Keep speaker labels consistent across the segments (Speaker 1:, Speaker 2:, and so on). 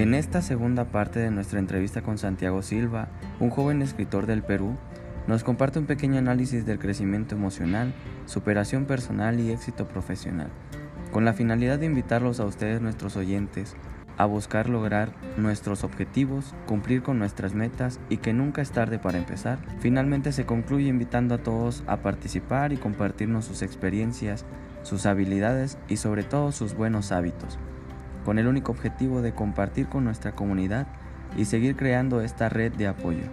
Speaker 1: En esta segunda parte de nuestra entrevista con Santiago Silva, un joven escritor del Perú, nos comparte un pequeño análisis del crecimiento emocional, superación personal y éxito profesional, con la finalidad de invitarlos a ustedes nuestros oyentes a buscar lograr nuestros objetivos, cumplir con nuestras metas y que nunca es tarde para empezar. Finalmente se concluye invitando a todos a participar y compartirnos sus experiencias, sus habilidades y sobre todo sus buenos hábitos con el único objetivo de compartir con nuestra comunidad y seguir creando esta red de apoyo.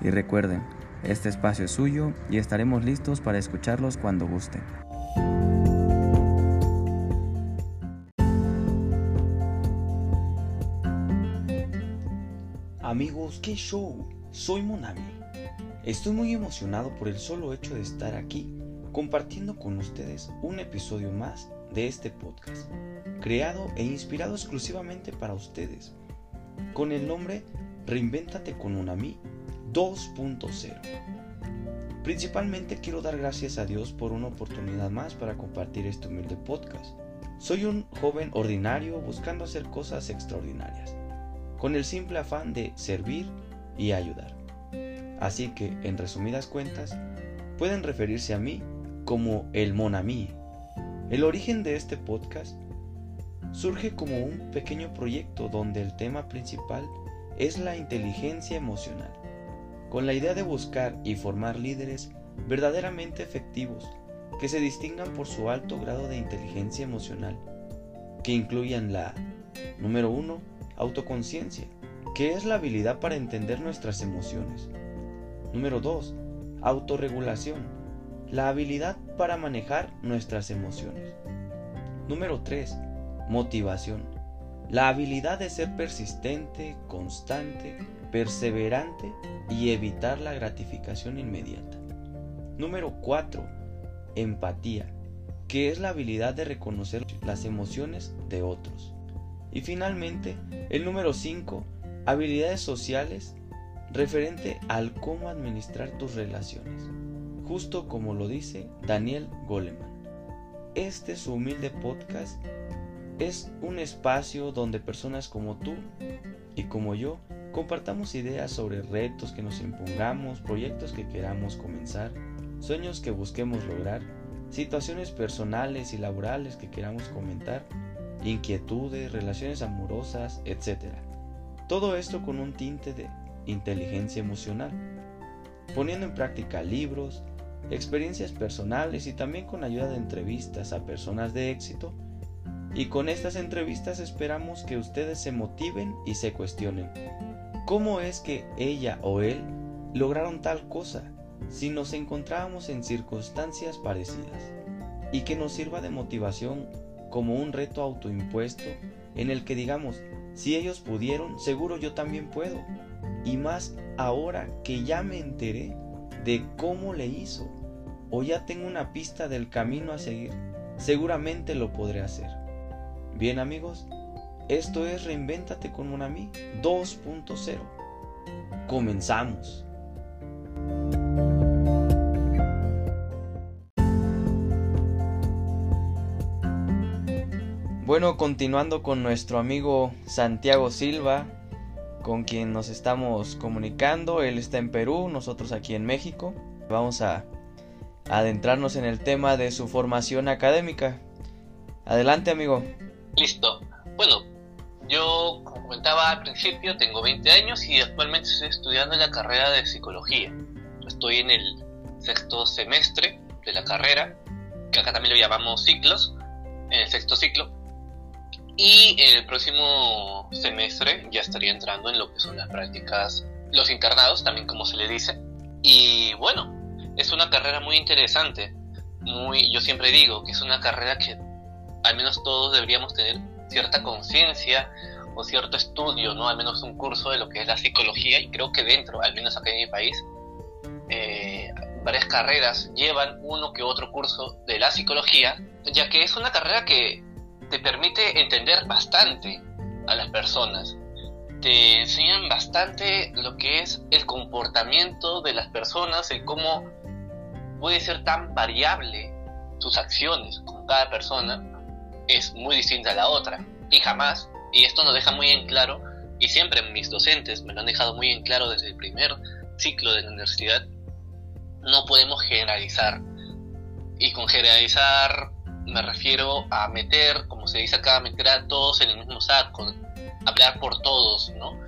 Speaker 1: Y recuerden, este espacio es suyo y estaremos listos para escucharlos cuando gusten.
Speaker 2: Amigos, qué show. Soy Monami. Estoy muy emocionado por el solo hecho de estar aquí compartiendo con ustedes un episodio más de este podcast, creado e inspirado exclusivamente para ustedes, con el nombre Reinvéntate con Unami 2.0. Principalmente quiero dar gracias a Dios por una oportunidad más para compartir este humilde podcast. Soy un joven ordinario buscando hacer cosas extraordinarias, con el simple afán de servir y ayudar. Así que, en resumidas cuentas, pueden referirse a mí como el Monami el origen de este podcast surge como un pequeño proyecto donde el tema principal es la inteligencia emocional, con la idea de buscar y formar líderes verdaderamente efectivos que se distingan por su alto grado de inteligencia emocional, que incluyan la, número 1, autoconciencia, que es la habilidad para entender nuestras emociones. Número 2, autorregulación, la habilidad para manejar nuestras emociones. Número 3. Motivación. La habilidad de ser persistente, constante, perseverante y evitar la gratificación inmediata. Número 4. Empatía, que es la habilidad de reconocer las emociones de otros. Y finalmente, el número 5. Habilidades sociales referente al cómo administrar tus relaciones justo como lo dice Daniel Goleman. Este su humilde podcast es un espacio donde personas como tú y como yo compartamos ideas sobre retos que nos impongamos, proyectos que queramos comenzar, sueños que busquemos lograr, situaciones personales y laborales que queramos comentar, inquietudes, relaciones amorosas, etc. Todo esto con un tinte de inteligencia emocional, poniendo en práctica libros, experiencias personales y también con ayuda de entrevistas a personas de éxito. Y con estas entrevistas esperamos que ustedes se motiven y se cuestionen. ¿Cómo es que ella o él lograron tal cosa si nos encontrábamos en circunstancias parecidas? Y que nos sirva de motivación como un reto autoimpuesto en el que digamos, si ellos pudieron, seguro yo también puedo. Y más ahora que ya me enteré de cómo le hizo o ya tengo una pista del camino a seguir, seguramente lo podré hacer. Bien amigos, esto es Reinvéntate con Monami 2.0. Comenzamos. Bueno, continuando con nuestro amigo Santiago Silva, con quien nos estamos comunicando. Él está en Perú, nosotros aquí en México. Vamos a adentrarnos en el tema de su formación académica. Adelante, amigo.
Speaker 3: Listo. Bueno, yo, como comentaba al principio, tengo 20 años y actualmente estoy estudiando la carrera de psicología. Estoy en el sexto semestre de la carrera, que acá también lo llamamos ciclos, en el sexto ciclo. Y el próximo semestre ya estaría entrando en lo que son las prácticas, los internados, también como se le dice. Y bueno, es una carrera muy interesante. Muy, yo siempre digo que es una carrera que al menos todos deberíamos tener cierta conciencia o cierto estudio, ¿no? Al menos un curso de lo que es la psicología y creo que dentro, al menos acá en mi país, eh, varias carreras llevan uno que otro curso de la psicología, ya que es una carrera que te permite entender bastante a las personas. Te enseñan bastante lo que es el comportamiento de las personas, el cómo puede ser tan variable sus acciones con cada persona, es muy distinta a la otra. Y jamás, y esto nos deja muy en claro, y siempre mis docentes me lo han dejado muy en claro desde el primer ciclo de la universidad, no podemos generalizar. Y con generalizar me refiero a meter, como se dice acá, meter a todos en el mismo saco, hablar por todos, ¿no?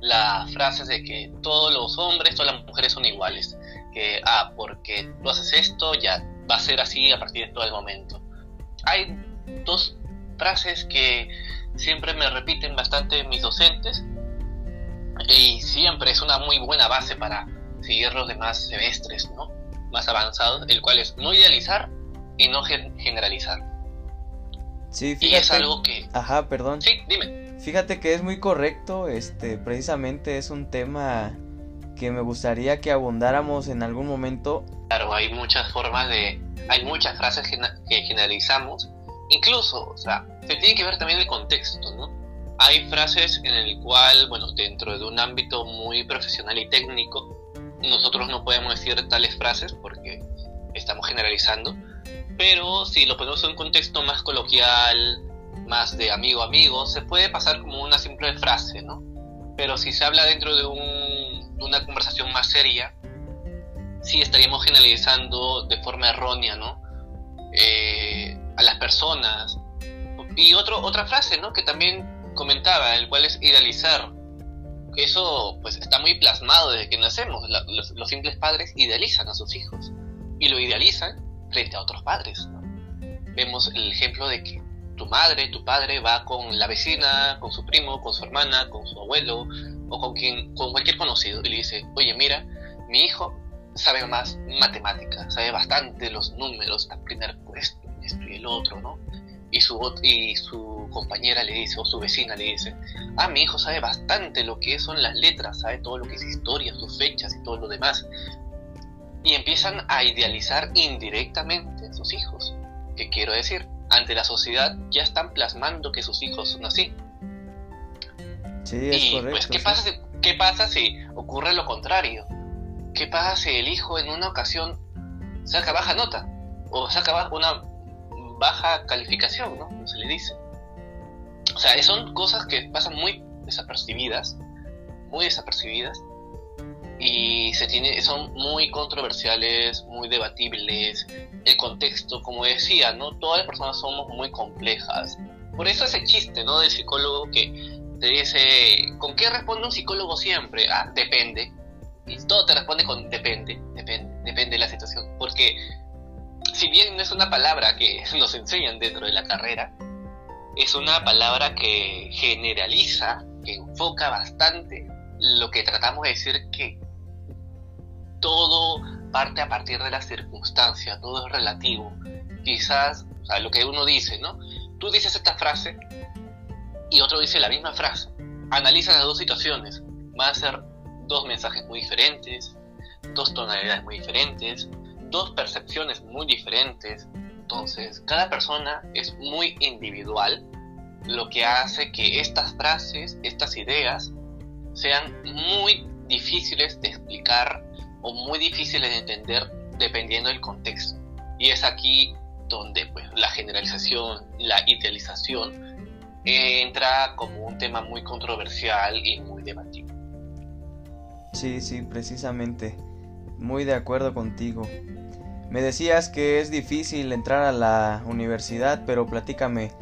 Speaker 3: Las frases de que todos los hombres, todas las mujeres son iguales, que, ah, porque tú haces esto, ya va a ser así a partir de todo el momento. Hay dos frases que siempre me repiten bastante mis docentes y siempre es una muy buena base para seguir los demás semestres, ¿no? Más avanzados, el cual es no idealizar y no generalizar.
Speaker 2: Sí, fíjate.
Speaker 3: Y es algo que...
Speaker 2: Ajá, perdón.
Speaker 3: Sí, dime.
Speaker 2: Fíjate que es muy correcto, este, precisamente es un tema que me gustaría que abundáramos en algún momento.
Speaker 3: Claro, hay muchas formas de, hay muchas frases que generalizamos, incluso, o sea, se tiene que ver también el contexto, ¿no? Hay frases en el cual, bueno, dentro de un ámbito muy profesional y técnico, nosotros no podemos decir tales frases porque estamos generalizando, pero si lo ponemos en un contexto más coloquial, más de amigo a amigo, se puede pasar como una simple frase, ¿no? Pero si se habla dentro de, una conversación más seria, sí estaríamos generalizando de forma errónea, ¿no? Eh, a las personas. Y otro, otra frase, ¿no? Que también comentaba, el cual es idealizar. Eso pues está muy plasmado desde que nacemos. los, simples padres idealizan a sus hijos y lo idealizan frente a otros padres. Vemos el ejemplo de que tu madre, tu padre va con la vecina, con su primo, con su hermana, con su abuelo o con quien, con cualquier conocido y le dice, oye mira, mi hijo sabe más matemáticas, sabe bastante los números, la primera puesto, esto y el otro, ¿no? Y su, y su compañera le dice, o su vecina le dice, ah, mi hijo sabe bastante lo que son las letras, sabe todo lo que es historia, sus fechas y todo lo demás. Y empiezan a idealizar indirectamente a sus hijos. ¿Qué quiero decir? Ante la sociedad ya están plasmando que sus hijos son así.
Speaker 2: Sí, es
Speaker 3: y,
Speaker 2: correcto.
Speaker 3: Pues, ¿qué, pasa si, ¿qué pasa si ocurre lo contrario? ¿Qué pasa si el hijo en una ocasión saca baja nota? O saca una baja calificación, ¿no? Como se le dice. O sea, son cosas que pasan muy desapercibidas, muy desapercibidas, y se tiene, son muy controversiales, muy debatibles. El contexto, como decía, ¿no? Todas las personas somos muy complejas. Por eso ese chiste, ¿no? Del psicólogo que te dice, ¿con qué responde un psicólogo siempre? Ah, depende. Y todo te responde con depende, depende, depende de la situación. Porque si bien no es una palabra que nos enseñan dentro de la carrera, es una palabra que generaliza, que enfoca bastante lo que tratamos de decir que todo parte a partir de las circunstancias, todo es relativo. Quizás, o lo que uno dice, ¿no? Tú dices esta frase y otro dice la misma frase. Analiza las dos situaciones. Van a ser dos mensajes muy diferentes, dos tonalidades muy diferentes, dos percepciones muy diferentes. Entonces, cada persona es muy individual, lo que hace que estas frases, estas ideas, sean muy difíciles de explicar o muy difíciles de entender dependiendo del contexto. Y es aquí donde pues, la generalización, la idealización, entra como un tema muy controversial y muy debatido.
Speaker 2: Sí, sí, precisamente. Muy de acuerdo contigo. Me decías que es difícil entrar a la universidad, pero platícame.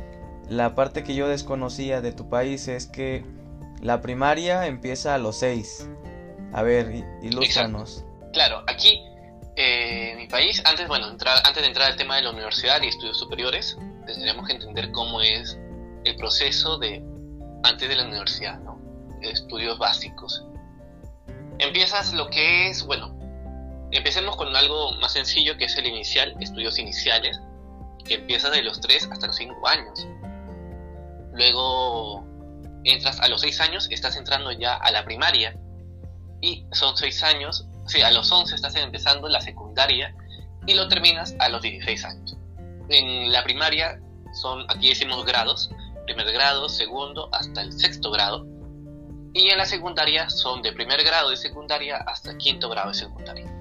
Speaker 2: La parte que yo desconocía de tu país es que la primaria empieza a los seis. A ver, ilústranos.
Speaker 3: Claro, aquí eh, en mi país, antes, bueno, antes de entrar al tema de la universidad y estudios superiores, tendríamos que entender cómo es el proceso de antes de la universidad. Estudios básicos. Empiezas lo que es, bueno, Empecemos con algo más sencillo que es el inicial, estudios iniciales, que empieza de los 3 hasta los 5 años. Luego entras a los 6 años, estás entrando ya a la primaria. Y son 6 años, sí, a los 11 estás empezando la secundaria y lo terminas a los 16 años. En la primaria son, aquí decimos grados, primer grado, segundo, hasta el sexto grado. Y en la secundaria son de primer grado de secundaria hasta quinto grado de secundaria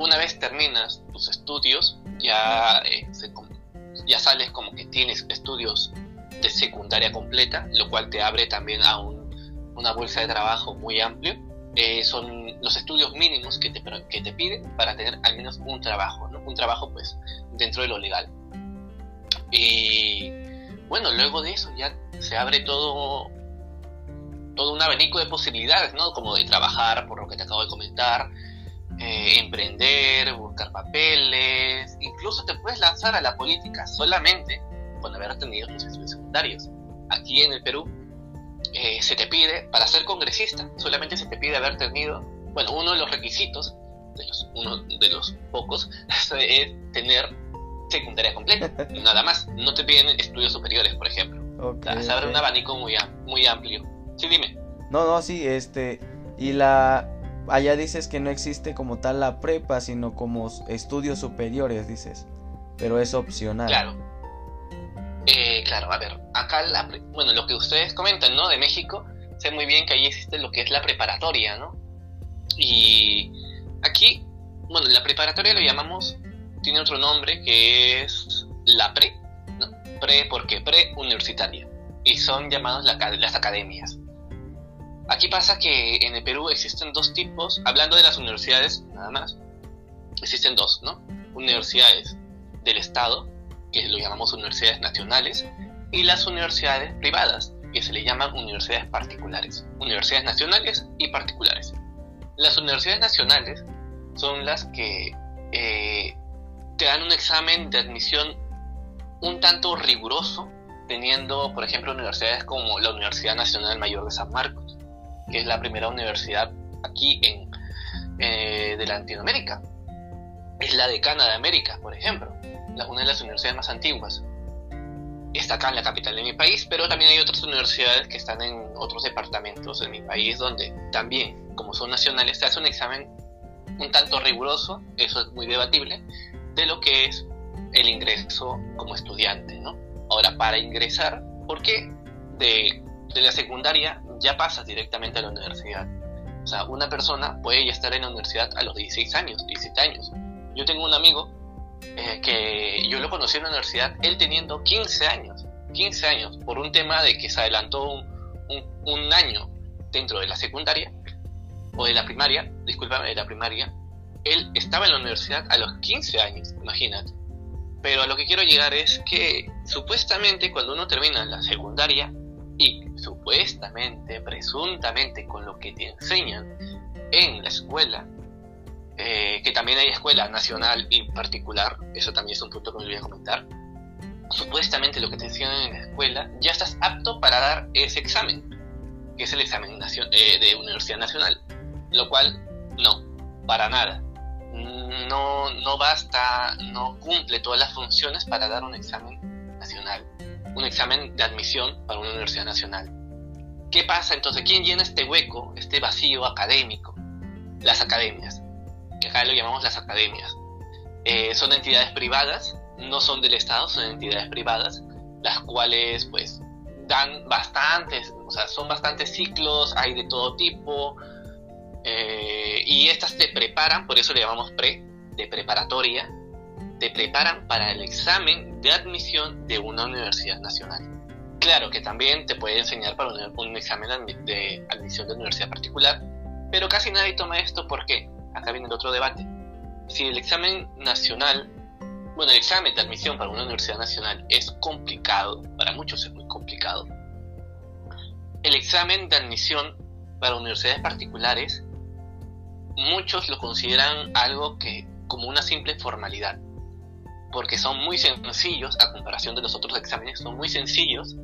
Speaker 3: una vez terminas tus estudios, ya, eh, sales como que tienes estudios de secundaria completa, lo cual te abre también a un, una bolsa de trabajo muy amplio. Eh, son los estudios mínimos que te, que te piden para tener al menos un trabajo, ¿no? un trabajo pues dentro de lo legal. Y bueno, luego de eso ya se abre todo, todo un abanico de posibilidades, ¿no? Como de trabajar, por lo que te acabo de comentar, eh, emprender, buscar papeles, incluso te puedes lanzar a la política solamente con haber tenido tus estudios secundarios. Aquí en el Perú eh, se te pide, para ser congresista, solamente se te pide haber tenido, bueno, uno de los requisitos, de los, uno de los pocos, es tener secundaria completa, nada más. No te piden estudios superiores, por ejemplo. se abre un abanico muy, muy amplio. Sí, dime.
Speaker 2: No, no, sí, este. Y la. Allá dices que no existe como tal la prepa, sino como estudios superiores, dices. Pero es opcional.
Speaker 3: Claro. Eh, claro, a ver, acá, la, bueno, lo que ustedes comentan, ¿no? De México, sé muy bien que ahí existe lo que es la preparatoria, ¿no? Y aquí, bueno, la preparatoria lo llamamos tiene otro nombre que es la pre, ¿no? pre porque pre-universitaria, y son llamados las academias. Aquí pasa que en el Perú existen dos tipos, hablando de las universidades nada más, existen dos, ¿no? Universidades del Estado, que lo llamamos universidades nacionales, y las universidades privadas, que se le llaman universidades particulares, universidades nacionales y particulares. Las universidades nacionales son las que eh, te dan un examen de admisión un tanto riguroso, teniendo, por ejemplo, universidades como la Universidad Nacional Mayor de San Marcos, que es la primera universidad aquí en eh, de Latinoamérica. Es la decana de América, por ejemplo, una de las universidades más antiguas. Está acá en la capital de mi país, pero también hay otras universidades que están en otros departamentos de mi país donde también, como son nacionales, se hace un examen un tanto riguroso, eso es muy debatible, de lo que es el ingreso como estudiante, ¿no? Ahora, para ingresar, ¿por qué de, la secundaria ya pasas directamente a la universidad? O sea, una persona puede ya estar en la universidad a los 16 años, 17 años. Yo tengo un amigo eh, que yo lo conocí en la universidad, él teniendo 15 años, 15 años, por un tema de que se adelantó un, un año dentro de la secundaria, o de la primaria, discúlpame, de la primaria, él estaba en la universidad a los 15 años, imagínate. Pero a lo que quiero llegar es que supuestamente cuando uno termina la secundaria y supuestamente, presuntamente con lo que te enseñan en la escuela, eh, que también hay escuela nacional y particular, eso también es un punto que me voy a comentar, supuestamente lo que te enseñan en la escuela, ya estás apto para dar ese examen, que es el examen eh, de Universidad Nacional, lo cual no, para nada no, no basta, no cumple todas las funciones para dar un examen nacional, un examen de admisión para una universidad nacional. ¿Qué pasa entonces? ¿Quién llena este hueco, este vacío académico? Las academias, que acá lo llamamos las academias. Eh, son entidades privadas, no son del Estado, son entidades privadas, las cuales pues dan bastantes, o sea, son bastantes ciclos, hay de todo tipo, eh, y estas te preparan, por eso le llamamos pre, de preparatoria, te preparan para el examen de admisión de una universidad nacional. Claro que también te puede enseñar para un, examen de admisión de universidad particular, pero casi nadie toma esto porque acá viene el otro debate. Si el examen nacional, bueno, el examen de admisión para una universidad nacional es complicado, para muchos es muy complicado, el examen de admisión para universidades particulares muchos lo consideran algo que como una simple formalidad, porque son muy sencillos a comparación de los otros exámenes, son muy sencillos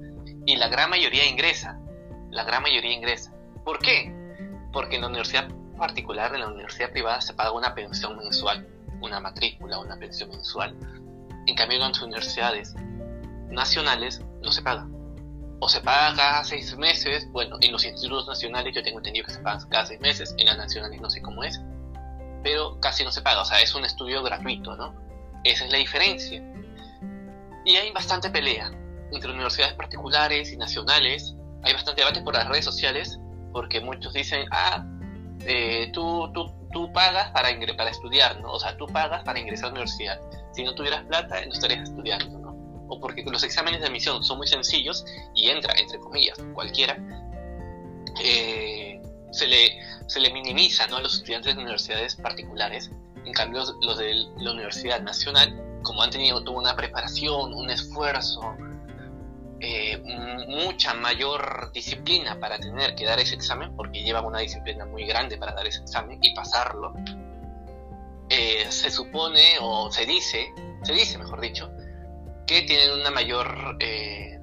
Speaker 3: y la gran mayoría ingresa, la gran mayoría ingresa. ¿Por qué? Porque en la universidad particular, en la universidad privada se paga una pensión mensual, una matrícula, una pensión mensual. En cambio, en las universidades nacionales no se paga o se paga cada seis meses, bueno, en los institutos nacionales yo tengo entendido que se paga cada seis meses, en las nacionales no sé cómo es, pero casi no se paga, o sea, es un estudio gratuito, ¿no? Esa es la diferencia. Y hay bastante pelea entre universidades particulares y nacionales, hay bastante debate por las redes sociales, porque muchos dicen, ah, eh, tú, tú, tú pagas para, para estudiar, ¿no? O sea, tú pagas para ingresar a la universidad. Si no tuvieras plata, no estarías estudiando, ¿no? o porque los exámenes de admisión son muy sencillos y entra, entre comillas, cualquiera, eh, se, le, se le minimiza ¿no? a los estudiantes de universidades particulares. En cambio, los de la Universidad Nacional, como han tenido toda una preparación, un esfuerzo, eh, mucha mayor disciplina para tener que dar ese examen, porque llevan una disciplina muy grande para dar ese examen y pasarlo, eh, se supone o se dice, se dice mejor dicho, que tienen una mayor, eh,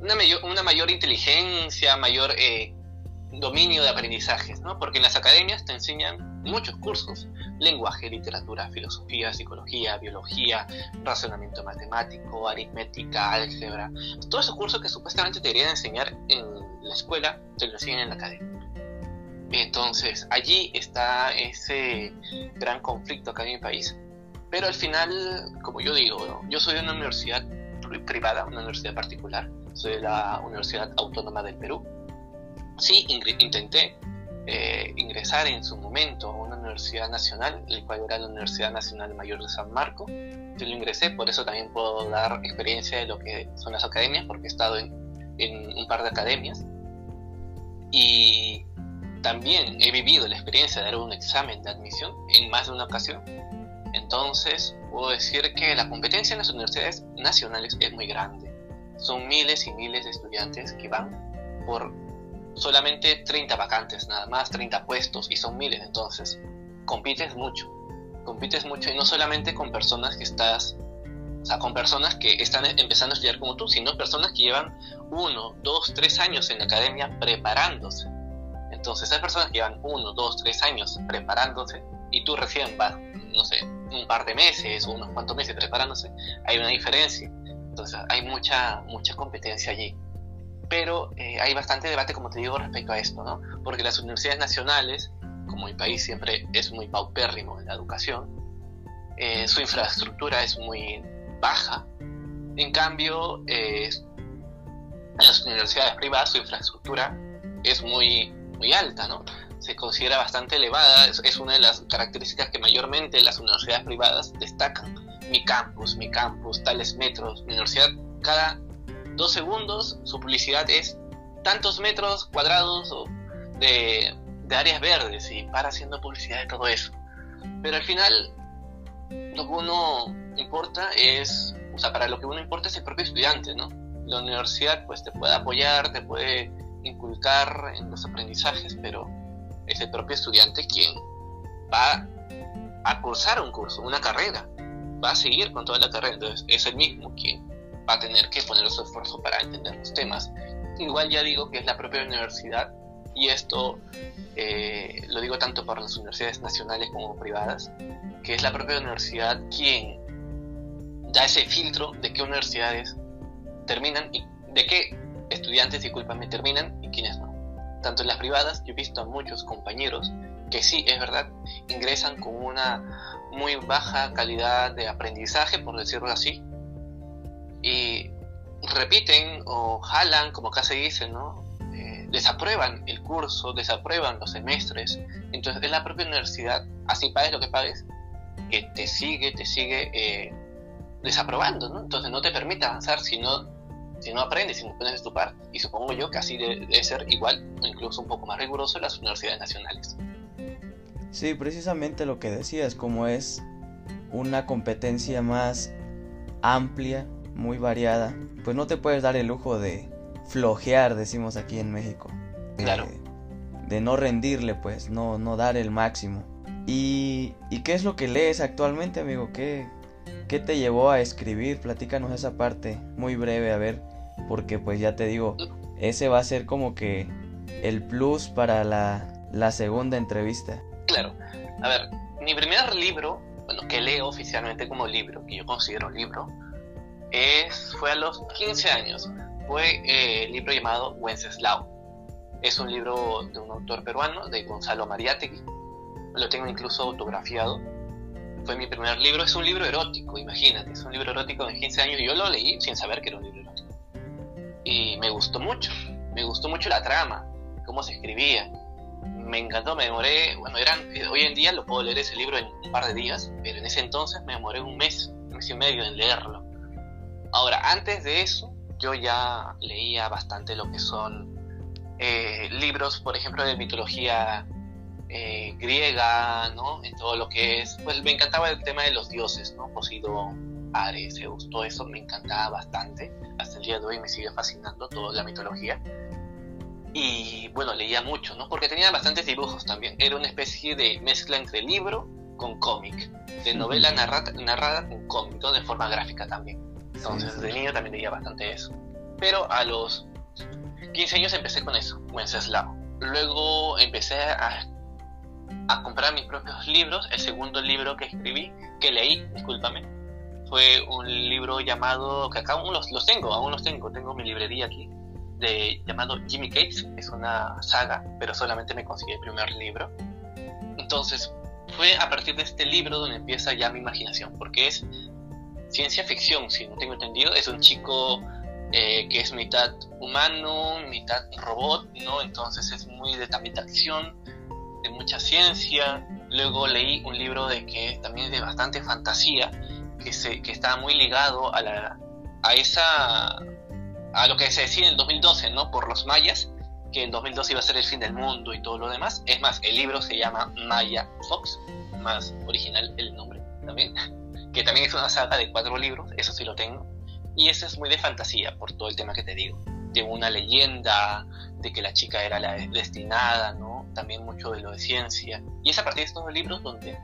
Speaker 3: una mayor, una mayor inteligencia, mayor dominio de aprendizajes, ¿no? Porque en las academias te enseñan muchos cursos, lenguaje, literatura, filosofía, psicología, biología, razonamiento matemático, aritmética, álgebra, todos esos cursos que supuestamente te deberían enseñar en la escuela, te lo enseñan en la academia. Entonces, allí está ese gran conflicto acá en mi país. Pero al final, como yo digo, yo soy de una universidad privada, una universidad particular, soy de la Universidad Autónoma del Perú, sí intenté eh, ingresar en su momento a una universidad nacional, el cual era la Universidad Nacional Mayor de San Marco. Yo lo ingresé, por eso también puedo dar experiencia de lo que son las academias, porque he estado en, en un par de academias. Y también he vivido la experiencia de dar un examen de admisión en más de una ocasión. Entonces, puedo decir que la competencia en las universidades nacionales es muy grande. Son miles y miles de estudiantes que van por solamente 30 vacantes, nada más, 30 puestos, y son miles, entonces compites mucho, compites mucho, y no solamente con personas que estás, o sea, con personas que están empezando a estudiar como tú, sino personas que llevan uno, dos, tres años en la academia preparándose. Entonces, esas personas que llevan uno, dos, tres años preparándose, y tú recién vas, no sé, un par de meses o unos cuantos meses preparándose, hay una diferencia. Entonces, hay mucha, mucha competencia allí pero eh, hay bastante debate, como te digo, respecto a esto, ¿no? Porque las universidades nacionales, como mi país siempre es muy paupérrimo en la educación, eh, su infraestructura es muy baja. En cambio, eh, las universidades privadas su infraestructura es muy, muy alta, ¿no? Se considera bastante elevada, es, es una de las características que mayormente las universidades privadas destacan. Mi campus, mi campus, tales metros, mi universidad, cada dos segundos, su publicidad es tantos metros cuadrados de, áreas verdes y para haciendo publicidad de todo eso. Pero al final, lo que uno importa es, o sea, para lo que uno importa es el propio estudiante, ¿no? La universidad pues te puede apoyar, te puede inculcar en los aprendizajes, pero es el propio estudiante quien va a cursar un curso, una carrera, va a seguir con toda la carrera, entonces es el mismo quien va a tener que poner su esfuerzo para entender los temas. Igual ya digo que es la propia universidad y esto eh, lo digo tanto para las universidades nacionales como privadas, que es la propia universidad quien da ese filtro de qué universidades terminan y de qué estudiantes, discúlpame, terminan y quiénes no. Tanto en las privadas, yo he visto a muchos compañeros que sí, es verdad, ingresan con una muy baja calidad de aprendizaje, por decirlo así, y repiten o jalan, como acá se dice, ¿no? Eh, desaprueban el curso, desaprueban los semestres. Entonces es la propia universidad, así pagues lo que pagues, que te sigue, te sigue eh, desaprobando, ¿no? Entonces no te permite avanzar si no, si no aprendes, si no pones tu parte. Y supongo yo que así debe, ser igual incluso un poco más riguroso en las universidades nacionales.
Speaker 2: Sí, precisamente lo que decías, como es una competencia más amplia muy variada, pues no te puedes dar el lujo de flojear, decimos aquí en México.
Speaker 3: Claro.
Speaker 2: De, no rendirle, pues, no, no dar el máximo. ¿Y, ¿Y, qué es lo que lees actualmente, amigo? ¿Qué, ¿Qué te llevó a escribir? Platícanos esa parte muy breve, a ver, porque pues ya te digo, ese va a ser como que el plus para la, la segunda entrevista.
Speaker 3: Claro, a ver, mi primer libro, bueno, que leo oficialmente como libro, que yo considero libro, fue a los 15 años. Fue eh, el libro llamado Wenceslao. Es un libro de un autor peruano, de Gonzalo Mariátegui. Lo tengo incluso autografiado. Fue mi primer libro. Es un libro erótico, imagínate. Es un libro erótico de 15 años y yo lo leí sin saber que era un libro erótico. Y me gustó mucho. Me gustó mucho la trama, cómo se escribía. Me encantó, me demoré, bueno, eran, eh, hoy en día lo puedo leer ese libro en un par de días, pero en ese entonces me demoré un mes, un mes y medio en leerlo Ahora, antes de eso, yo ya leía bastante lo que son eh, libros, por ejemplo, de mitología eh, griega, ¿no? En todo lo que es, pues me encantaba el tema de los dioses, ¿no? Poseidón, Ares, Zeus, todo eso me encantaba bastante. Hasta el día de hoy me sigue fascinando toda la mitología. Y bueno, leía mucho, ¿no? Porque tenía bastantes dibujos también. Era una especie de mezcla entre libro con cómic, de novela narrada, narrada con cómic, de forma gráfica también. Entonces, de niño también leía bastante eso. Pero a los 15 años empecé con eso, Wenceslao. Luego empecé a, a comprar mis propios libros. El segundo libro que escribí, que leí, discúlpame, fue un libro llamado, que acá aún los, los tengo, aún los tengo, tengo mi librería aquí, de, llamado Jimmy Cates, es una saga, pero solamente me conseguí el primer libro. Entonces, fue a partir de este libro donde empieza ya mi imaginación, porque es ciencia ficción, si no tengo entendido, es un chico eh, que es mitad humano, mitad robot, ¿no? Entonces es muy de también de acción, de mucha ciencia. Luego leí un libro de que también es de bastante fantasía, que, se, que está muy ligado a, la, a esa a lo que se decía en el 2012, ¿no? Por los mayas, que en 2012 iba a ser el fin del mundo y todo lo demás. Es más, el libro se llama Maya Fox, más original el nombre también, que también es una saga de cuatro libros, eso sí lo tengo. Y eso es muy de fantasía, por todo el tema que te digo. De una leyenda, de que la chica era la destinada, ¿no? También mucho de lo de ciencia. Y es a partir de estos libros donde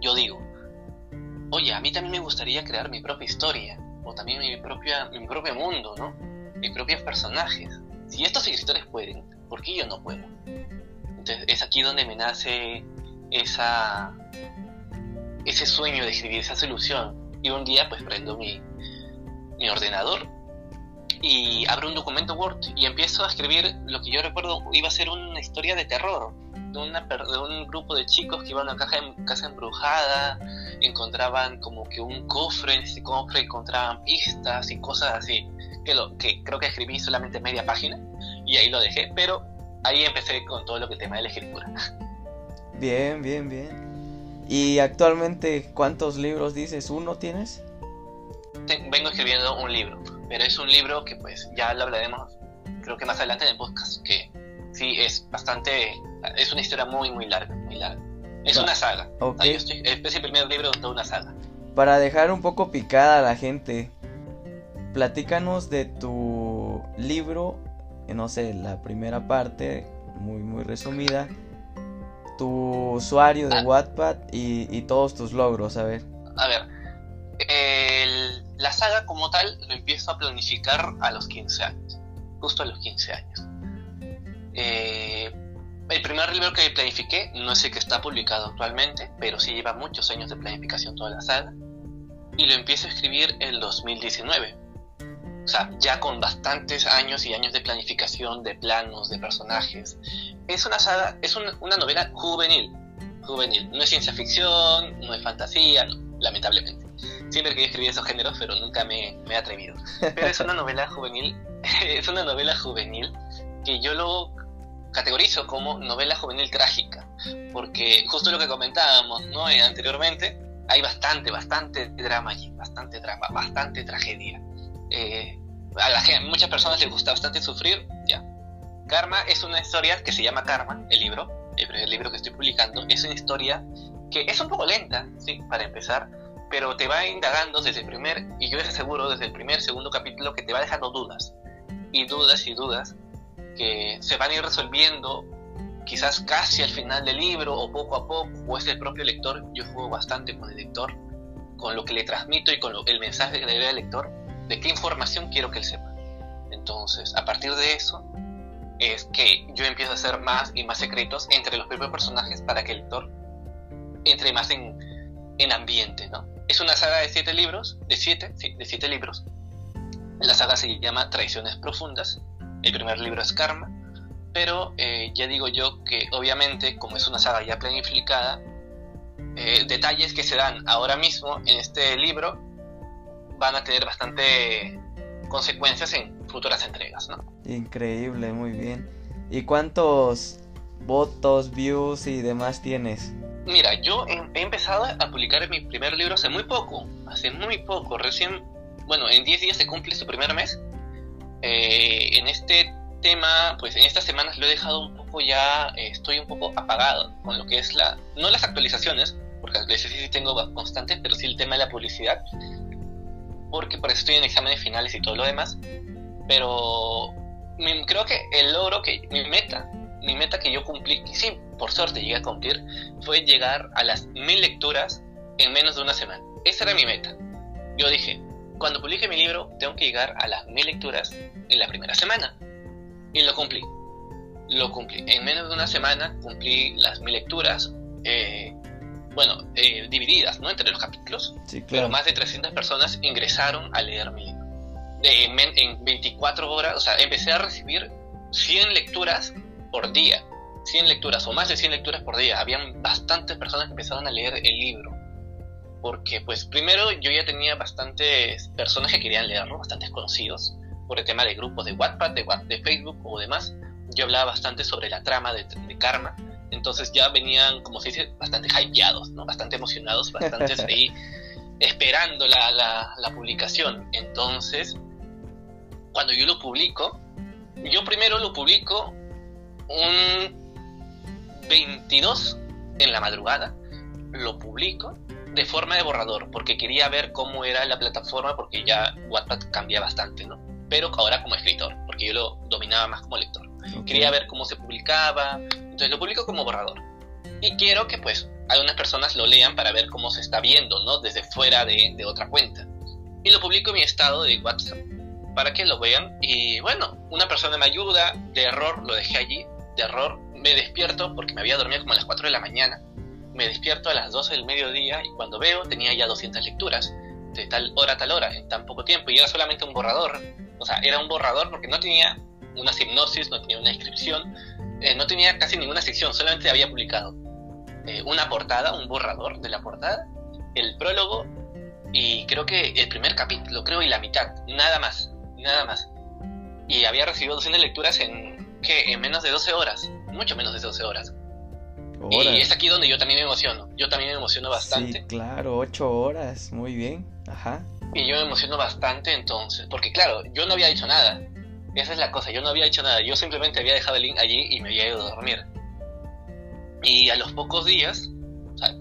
Speaker 3: yo digo, oye, a mí también me gustaría crear mi propia historia, o también mi, propia, mi propio mundo, ¿no? Mis propios personajes. Si estos escritores pueden, ¿por qué yo no puedo? Entonces es aquí donde me nace esa, ese sueño de escribir, esa solución. Y un día pues prendo mi, mi ordenador y abro un documento Word y empiezo a escribir lo que yo recuerdo iba a ser una historia de terror de, una, de un grupo de chicos que iban a una caja, casa embrujada, encontraban como que un cofre, en ese cofre encontraban pistas y cosas así, que, lo, que creo que escribí solamente media página y ahí lo dejé, pero ahí empecé con todo lo que tema de la escritura.
Speaker 2: Bien, bien, bien. ¿Y actualmente cuántos libros dices? ¿Uno tienes?
Speaker 3: vengo escribiendo un libro, pero es un libro que pues ya lo hablaremos creo que más adelante en el podcast, que sí es bastante, es una historia muy, muy larga, muy larga. Es una saga. Okay. Estoy, es el primer libro de una saga.
Speaker 2: Para dejar un poco picada a la gente, platícanos de tu libro, no sé, la primera parte, muy, muy resumida, tu usuario de ah. Wattpad y, y, todos tus logros, a ver.
Speaker 3: A ver, el, la saga como tal lo empiezo a planificar a los 15 años, justo a los 15 años. Eh, el primer libro que planifiqué no es el que está publicado actualmente, pero sí lleva muchos años de planificación toda la saga. Y lo empiezo a escribir en 2019. O sea, ya con bastantes años y años de planificación, de planos, de personajes. Es una saga, es una novela juvenil. Juvenil. No es ciencia ficción, no es fantasía, lamentablemente. Siempre quería escribir esos géneros, pero nunca me, me he atrevido. Pero es una novela juvenil, es una novela juvenil que yo lo categorizo como novela juvenil trágica, porque justo lo que comentábamos ¿no? Eh, anteriormente, hay bastante, bastante drama allí, bastante drama, bastante tragedia. Eh, a muchas personas les gusta bastante sufrir, ya. Karma es una historia que se llama Karma, el libro, el, libro que estoy publicando, es una historia que es un poco lenta, sí, para empezar, pero te va indagando desde el primer, y yo les aseguro desde el primer, segundo capítulo, que te va dejando dudas, y dudas y dudas, que se van a ir resolviendo quizás casi al final del libro o poco a poco, o es el propio lector, yo juego bastante con el lector, con lo que le transmito y con el mensaje que le doy al lector, de qué información quiero que él sepa. Entonces, a partir de eso, es que yo empiezo a hacer más y más secretos entre los propios personajes para que el lector entre más en, en ambiente, ¿no? Es una saga de siete libros, de siete, sí, de siete libros. La saga se llama Traiciones Profundas el primer libro es Karma, pero eh, ya digo yo que obviamente como es una saga ya planificada, eh, detalles que se dan ahora mismo en este libro van a tener bastante consecuencias en futuras entregas, ¿no?
Speaker 2: Increíble, muy bien. ¿Y cuántos votos, views y demás tienes?
Speaker 3: Mira, yo he, empezado a publicar mi primer libro hace muy poco, hace muy poco, recién, bueno, en 10 días se cumple su primer mes eh, en este tema, pues en estas semanas lo he dejado un poco ya, eh, estoy un poco apagado con lo que es la, no las actualizaciones, porque las sí, sí tengo constantes, pero sí el tema de la publicidad, porque por eso estoy en exámenes finales y todo lo demás, pero creo que el logro que, mi meta, mi meta que yo cumplí, y sí, por suerte llegué a cumplir, fue llegar a las mil lecturas en menos de una semana. Esa era mi meta. Yo dije, cuando publique mi libro, tengo que llegar a las mil lecturas en la primera semana. Y lo cumplí. Lo cumplí. En menos de una semana cumplí las mil lecturas. Eh, bueno, eh, divididas, ¿no? Entre los capítulos. Sí, claro. Pero más de 300 personas ingresaron a leer mi libro. en, en 24 horas, o sea, empecé a recibir 100 lecturas por día. 100 lecturas o más de 100 lecturas por día. Habían bastantes personas que empezaron a leer el libro porque pues primero yo ya tenía bastantes personas que querían leerlo, bastantes conocidos, por el tema de grupos de WhatsApp, de, de Facebook o demás. Yo hablaba bastante sobre la trama de, Karma, entonces ya venían, como se dice, bastante hypeados, ¿no? bastante emocionados, bastante ahí esperando la, la, la publicación. Entonces, cuando yo lo publico, yo primero lo publico un 22 en la madrugada, lo publico de forma de borrador, porque quería ver cómo era la plataforma, porque ya WhatsApp cambia bastante, ¿no? Pero ahora como escritor, porque yo lo dominaba más como lector. Quería ver cómo se publicaba, entonces lo publico como borrador. Y quiero que pues algunas personas lo lean para ver cómo se está viendo, ¿no? Desde fuera de, de otra cuenta. Y lo publico en mi estado de WhatsApp para que lo vean. Y bueno, una persona me ayuda, de error lo dejé allí, de error me despierto porque me había dormido como a las 4 de la mañana me despierto a las 12 del mediodía y cuando veo tenía ya 200 lecturas, de tal hora tal hora, en tan poco tiempo, y era solamente un borrador. O sea, era un borrador porque no tenía una hipnosis, no tenía una descripción, eh, no tenía casi ninguna sección, solamente había publicado eh, una portada, un borrador de la portada, el prólogo y creo que el primer capítulo, creo, y la mitad, nada más, nada más. Y había recibido 200 lecturas en, ¿qué? en menos de 12 horas, mucho menos de 12 horas. Y es aquí donde yo también me emociono. Yo también me emociono bastante.
Speaker 2: Sí, claro, ocho horas, muy bien. Ajá.
Speaker 3: Y yo me emociono bastante entonces, porque claro, yo no había dicho nada. Esa es la cosa, yo no había dicho nada. Yo simplemente había dejado el link allí y me había ido a dormir. Y a los pocos días,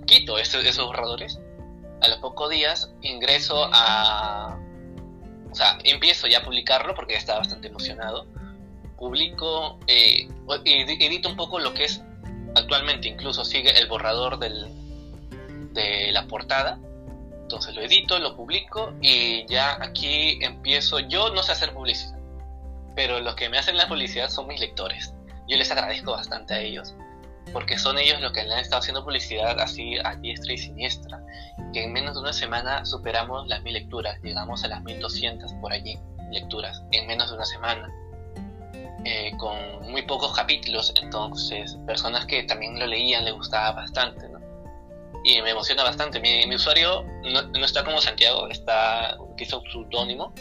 Speaker 3: quito esos, esos borradores. A los pocos días ingreso a. O sea, empiezo ya a publicarlo porque ya estaba bastante emocionado. Publico, eh, edito un poco lo que es actualmente incluso sigue el borrador del, de la portada. Entonces lo edito, lo publico y ya aquí empiezo. Yo no sé hacer publicidad, pero los que me hacen la publicidad son mis lectores. Yo les agradezco bastante a ellos, porque son ellos los que le han estado haciendo publicidad así a diestra y siniestra. Que en menos de una semana superamos las mil lecturas, llegamos a las 1200 por allí lecturas, en menos de una semana. Eh, con muy pocos capítulos, entonces personas que también lo leían le gustaba bastante, ¿no? Y me emociona bastante. Mi, usuario no, no, está como Santiago, está quiso un pseudónimo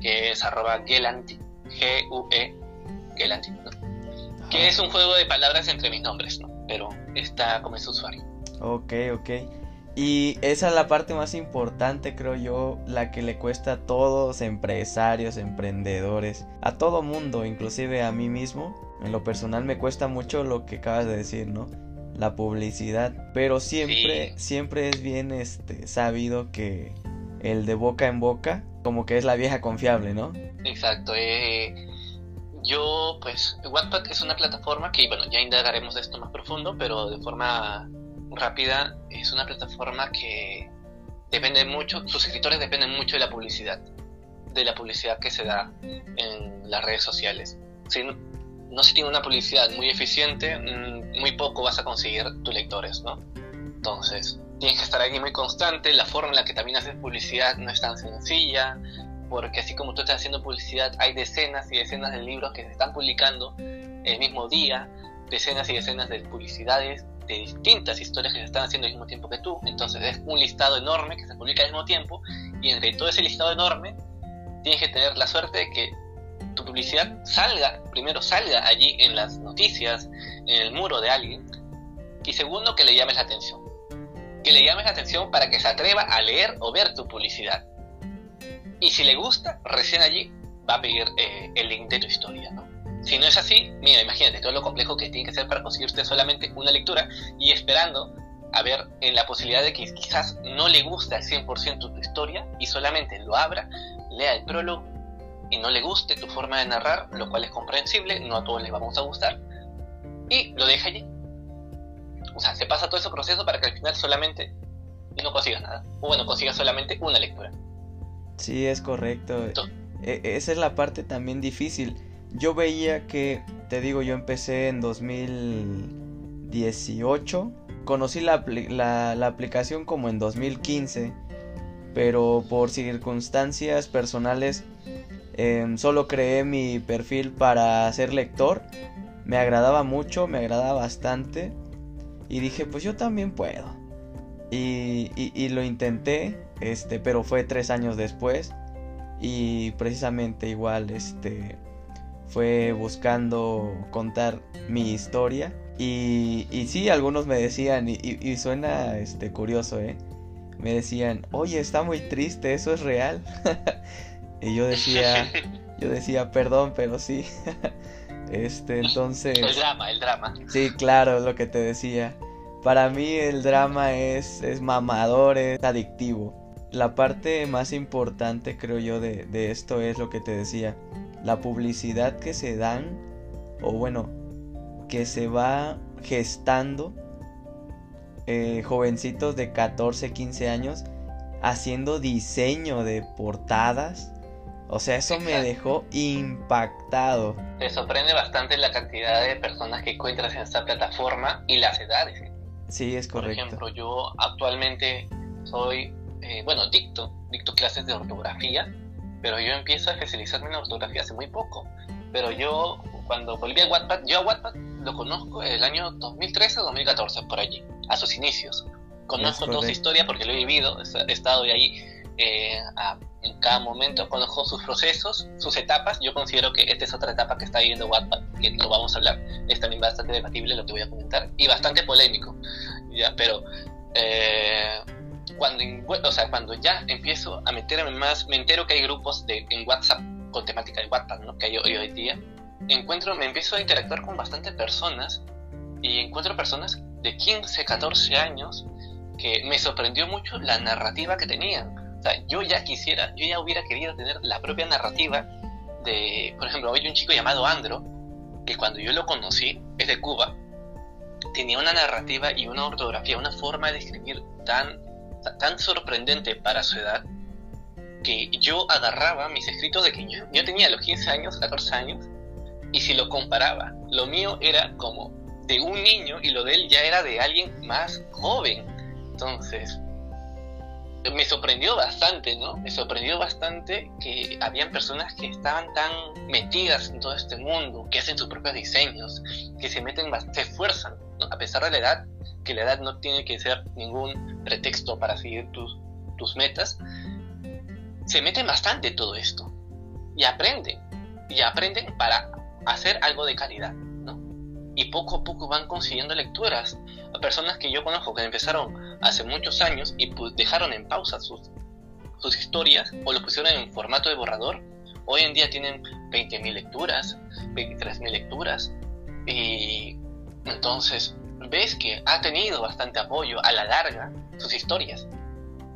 Speaker 3: que es arroba Gelanti, G-U-E, Gelanti, ¿no? Que es un juego de palabras entre mis nombres, ¿no? Pero está como ese usuario.
Speaker 2: Ok, ok. Y esa es la parte más importante, creo yo, la que le cuesta a todos, empresarios, emprendedores, a todo mundo, inclusive a mí mismo. En lo personal me cuesta mucho lo que acabas de decir, ¿no? La publicidad. Pero siempre, siempre es bien este, sabido que el de boca en boca, como que es la vieja confiable, ¿no?
Speaker 3: Exacto. Eh, yo, pues, Wattpad es una plataforma que, bueno, ya indagaremos de esto más profundo, pero de forma rápida es una plataforma que depende mucho, sus escritores dependen mucho de la publicidad, de la publicidad que se da en las redes sociales. Si no se tiene una publicidad muy eficiente, mm, muy poco vas a conseguir tus lectores, ¿no? Entonces, tienes que estar ahí muy constante, la forma en la que también haces publicidad no es tan sencilla, porque así como tú estás haciendo publicidad, hay decenas y decenas de libros que se están publicando el mismo día, decenas y decenas de publicidades de distintas historias que se están haciendo al mismo tiempo que tú. Entonces es un listado enorme que se publica al mismo tiempo y entre todo ese listado enorme tienes que tener la suerte de que tu publicidad salga, primero salga allí en las noticias, en el muro de alguien y segundo que le llames la atención. Que le llames la atención para que se atreva a leer o ver tu publicidad. Y si le gusta, recién allí va a pedir eh, el link de tu historia, ¿no? Si no es así, mira, imagínate todo lo complejo que tiene que ser para conseguirte solamente una lectura y esperando a ver en la posibilidad de que quizás no le guste al 100% tu historia y solamente lo abra, lea el prólogo y no le guste tu forma de narrar, lo cual es comprensible, no a todos les vamos a gustar, y lo deja allí. O sea, se pasa todo ese proceso para que al final solamente no consigas nada. O bueno, consigas solamente una lectura.
Speaker 2: Sí, es correcto. E, esa es la parte también difícil. Yo veía que, te digo, yo empecé en 2018. Conocí la, la, aplicación como en 2015. Pero por circunstancias personales em, solo creé mi perfil para ser lector. Me agradaba mucho, me agradaba bastante. Y dije, pues yo también puedo. Y, y, lo intenté, este, pero fue tres años después. Y precisamente igual, este, fue buscando contar mi historia. Y, y sí, algunos me decían, y, y, suena este, curioso, ¿eh? Me decían, oye, está muy triste, eso es real. y yo decía, yo decía, perdón, pero sí. este, entonces...
Speaker 3: El drama, el drama.
Speaker 2: Sí, claro, lo que te decía. Para mí el drama es, es mamador, es adictivo. La parte más importante creo yo de, esto es lo que te decía. La publicidad que se dan, o bueno, que se va gestando eh, jovencitos de 14, 15 años haciendo diseño de portadas. O sea, eso me dejó impactado.
Speaker 3: Te sorprende bastante la cantidad de personas que encuentras en esta plataforma y las edades.
Speaker 2: Sí, es correcto.
Speaker 3: Por ejemplo, yo actualmente soy, eh, bueno, dicto, dicto clases de ortografía, pero yo empiezo a especializarme en ortografía hace muy poco. Pero yo, cuando volví a Wattpad, yo a Wattpad lo conozco el año 2013 o 2014, por allí, a sus inicios. Conozco toda su historia porque lo he vivido, he estado ahí eh, en cada momento, conozco sus procesos, sus etapas. Yo considero que esta es otra etapa que está viviendo Wattpad, que lo vamos a hablar. Es también bastante debatible lo que voy a comentar y bastante polémico. ¿ya? Pero eh, cuando, o sea, cuando ya empiezo a meterme más, me entero que hay grupos de, en WhatsApp con temática de Wattpad ¿no? que hay hoy, hoy día. Encuentro, me empiezo a interactuar con bastantes personas y encuentro personas de 15, 14 años que me sorprendió mucho la narrativa que tenían yo ya quisiera, yo ya hubiera querido tener la propia narrativa de, por ejemplo, hay un chico llamado Andro, que cuando yo lo conocí, es de Cuba, tenía una narrativa y una ortografía, una forma de escribir tan, tan sorprendente para su edad, que yo agarraba mis escritos de que yo, yo tenía los 15 años, 14 años, y si lo comparaba, lo mío era como de un niño y lo de él ya era de alguien más joven. Entonces, me sorprendió bastante, ¿no? Me sorprendió bastante que habían personas que estaban tan metidas en todo este mundo, que hacen sus propios diseños, que se meten, se esfuerzan, a pesar de la edad, que la edad no tiene que ser ningún pretexto para seguir tus, tus metas, se meten bastante todo esto y aprenden, y aprenden para hacer algo de calidad. Y poco a poco van consiguiendo lecturas personas que yo conozco que empezaron hace muchos años y dejaron en pausa sus, sus historias o lo pusieron en formato de borrador, hoy en día tienen 20.000 lecturas, 23.000 lecturas y entonces ves que ha tenido bastante apoyo a la larga sus historias.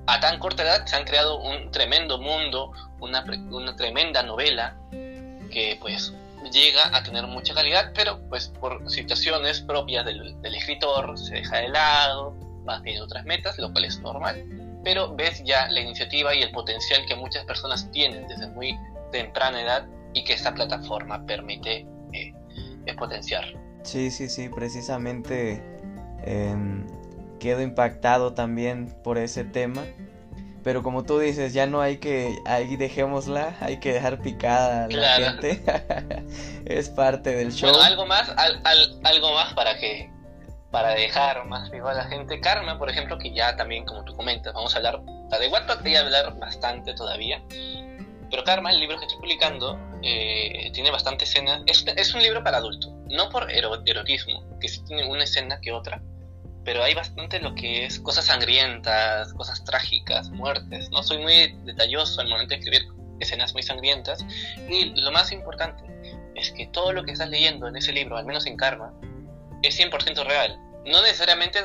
Speaker 3: A tan corta edad se han creado un tremendo mundo, una, una tremenda novela que pues llega a tener mucha calidad, pero pues por situaciones propias del, escritor se deja de lado, va teniendo otras metas, lo cual es normal. Pero ves ya la iniciativa y el potencial que muchas personas tienen desde muy temprana edad y que esta plataforma permite eh, potenciar.
Speaker 2: Sí, sí, sí, precisamente em, quedo impactado también por ese tema pero como tú dices, ya no hay que, ahí dejémosla, hay que dejar picada a la gente. es parte del show.
Speaker 3: Bueno, algo más, algo más para que, para dejar más viva a la gente. Karma, por ejemplo, que ya también, como tú comentas, vamos a hablar, la de Wattpad voy a hablar bastante todavía. Pero Karma, el libro que estoy publicando, eh, tiene bastante escena. Es, es, un libro para adultos, no por erotismo, que sí tiene una escena que otra, pero hay bastante lo que es cosas sangrientas, cosas trágicas, muertes. No soy muy detalloso al momento de escribir escenas muy sangrientas. Y lo más importante, es que todo lo que estás leyendo en ese libro, al menos en Karma, es 100% real. No necesariamente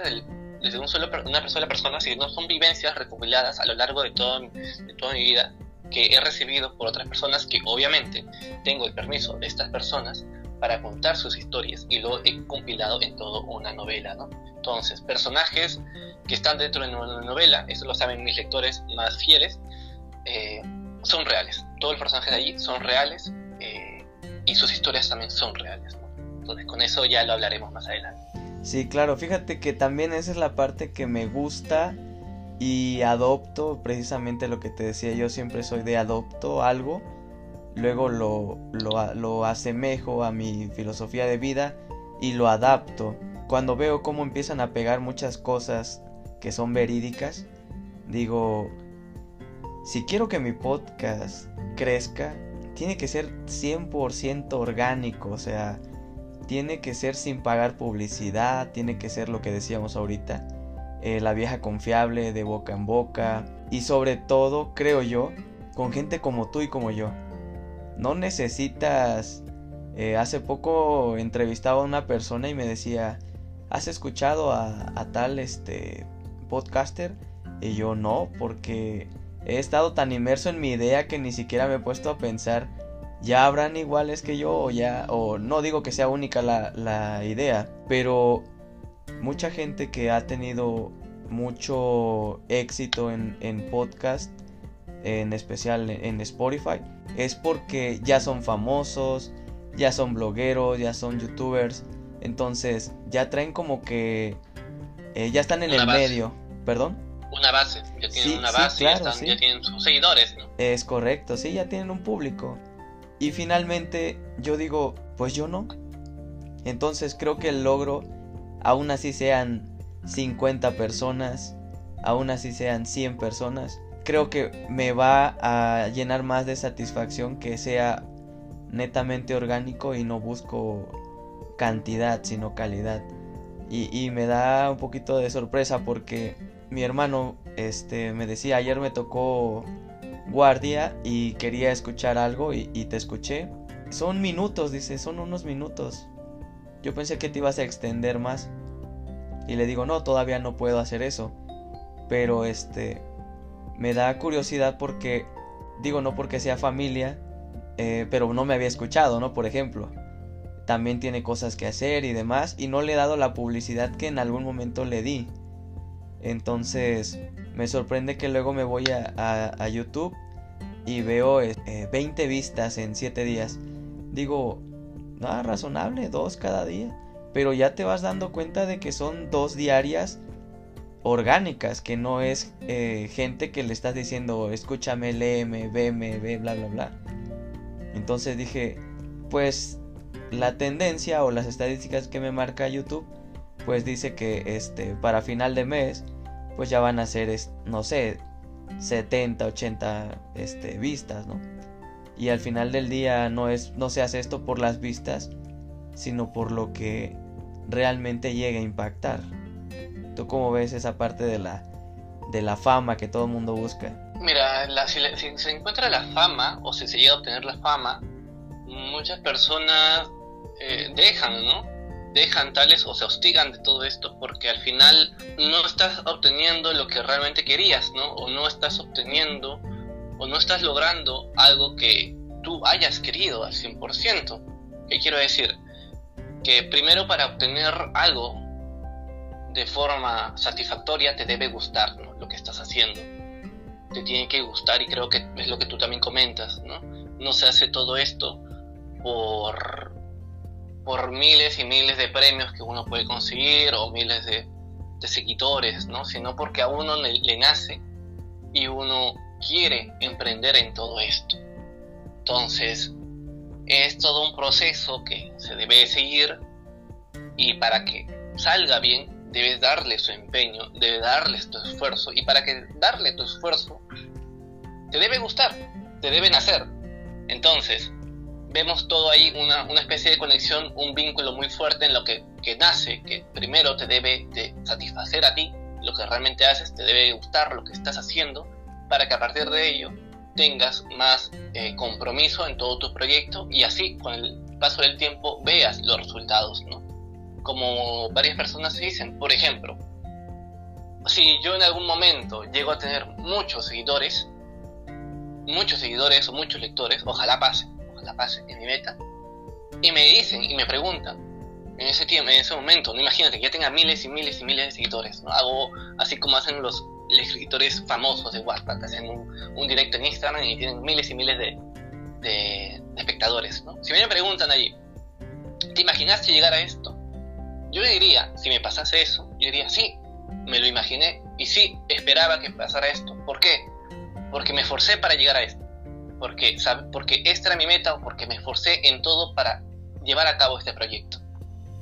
Speaker 3: desde un solo, una sola persona, sino son vivencias recopiladas a lo largo de, todo, de toda mi vida que he recibido por otras personas que obviamente tengo el permiso de estas personas para contar sus historias y lo he compilado en toda una novela, ¿no? Entonces, personajes que están dentro de una novela, eso lo saben mis lectores más fieles, eh, son reales. Todos los personajes de allí son reales eh, y sus historias también son reales. Entonces, con eso ya lo hablaremos más adelante.
Speaker 2: Sí, claro, fíjate que también esa es la parte que me gusta y adopto precisamente lo que te decía, yo siempre soy de adopto algo luego lo, lo, asemejo a mi filosofía de vida y lo adapto. Cuando veo cómo empiezan a pegar muchas cosas que son verídicas, digo, si quiero que mi podcast crezca, tiene que ser 100% orgánico, o sea, tiene que ser sin pagar publicidad, tiene que ser lo que decíamos ahorita, eh, la vieja confiable de boca en boca y sobre todo, creo yo, con gente como tú y como yo no necesitas... Eh, hace poco entrevistaba a una persona y me decía, ¿has escuchado a, tal este podcaster? Y yo no, porque he estado tan inmerso en mi idea que ni siquiera me he puesto a pensar, ya habrán iguales que yo o ya, o no digo que sea única la, la idea, pero mucha gente que ha tenido mucho éxito en, en podcast, en especial en Spotify, es porque ya son famosos, ya son blogueros, ya son youtubers. Entonces ya traen como que eh, ya están en el medio. ¿Perdón?
Speaker 3: Una base, ya tienen una base, ya, tienen sus seguidores.
Speaker 2: Es correcto, sí, ya tienen un público. Y finalmente yo digo, pues yo no. Entonces creo que el logro, aún así sean 50 personas, aún así sean 100 personas, creo que me va a llenar más de satisfacción que sea netamente orgánico y no busco cantidad sino calidad. Y, me da un poquito de sorpresa porque mi hermano este me decía ayer me tocó guardia y quería escuchar algo y, y te escuché son minutos dice son unos minutos. Yo pensé que te ibas a extender más. Y le digo no todavía no puedo hacer eso pero este me da curiosidad porque, digo, no porque sea familia, eh, pero no me había escuchado, ¿no? Por ejemplo, también tiene cosas que hacer y demás, y no le he dado la publicidad que en algún momento le di. Entonces, me sorprende que luego me voy a, YouTube y veo 20 eh, vistas en 7 días. Digo, nada razonable, dos cada día. Pero ya te vas dando cuenta de que son dos diarias orgánicas, que no es eh, gente que le estás diciendo, escúchame, léeme, veme, ve, bla, bla, bla. Entonces dije, pues la tendencia o las estadísticas que me marca YouTube, pues dice que este, para final de mes, pues ya van a ser, no sé, 70, 80 este, vistas, ¿no? Y al final del día no, es, no se hace esto por las vistas, sino por lo que realmente llega a impactar. ¿Tú cómo ves esa parte de la, de la fama que todo el mundo busca?
Speaker 3: Mira, si, se encuentra la fama o si se llega a obtener la fama, muchas personas eh, dejan, ¿no? Dejan tales o se hostigan de todo esto porque al final no estás obteniendo lo que realmente querías, ¿no? O no estás obteniendo o no estás logrando algo que tú hayas querido al 100%. ¿Qué quiero decir? Que primero para obtener algo de forma satisfactoria, te debe gustar lo que estás haciendo. Te tiene que gustar y creo que es lo que tú también comentas, ¿no? No se hace todo esto por, por miles y miles de premios que uno puede conseguir o miles de, seguidores, ¿no? Sino porque a uno le, le nace y uno quiere emprender en todo esto. Entonces, es todo un proceso que se debe seguir y para que salga bien debes darle su empeño, debes darle tu esfuerzo. Y para que darle tu esfuerzo, te debe gustar, te deben hacer. Entonces, vemos todo ahí una, una, especie de conexión, un vínculo muy fuerte en lo que, que nace, que primero te debe de satisfacer a ti lo que realmente haces, te debe gustar lo que estás haciendo, para que a partir de ello tengas más eh, compromiso en todo tu proyecto y así con el paso del tiempo veas los resultados, ¿no? Como varias personas dicen, por ejemplo, si yo en algún momento llego a tener muchos seguidores, muchos seguidores o muchos lectores, ojalá pase, ojalá pase en mi meta, y me dicen y me preguntan en ese tiempo, en ese momento, no imagínate que ya tenga miles y miles y miles de seguidores, ¿no? hago así como hacen los, escritores famosos de WhatsApp, hacen un, directo en Instagram y tienen miles y miles de, de, espectadores. ¿no? Si me preguntan allí, ¿te imaginaste llegar a esto? Yo diría, si me pasase eso, yo diría, sí, me lo imaginé y sí, esperaba que pasara esto. ¿Por qué? Porque me esforcé para llegar a esto. Porque, porque esta era mi meta o porque me esforcé en todo para llevar a cabo este proyecto.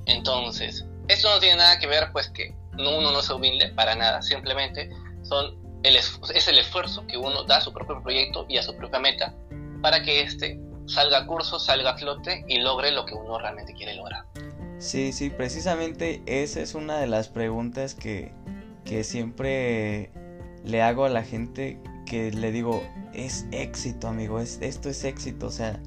Speaker 3: Entonces, esto no tiene nada que ver, pues que uno no se humilde para nada, simplemente son el, es el esfuerzo que uno da a su propio proyecto y a su propia meta para que éste salga a curso, salga a flote y logre lo que uno realmente quiere lograr.
Speaker 2: Sí, sí, precisamente esa es una de las preguntas que, que siempre le hago a la gente que le digo, es éxito, amigo, es, esto es éxito, o sea,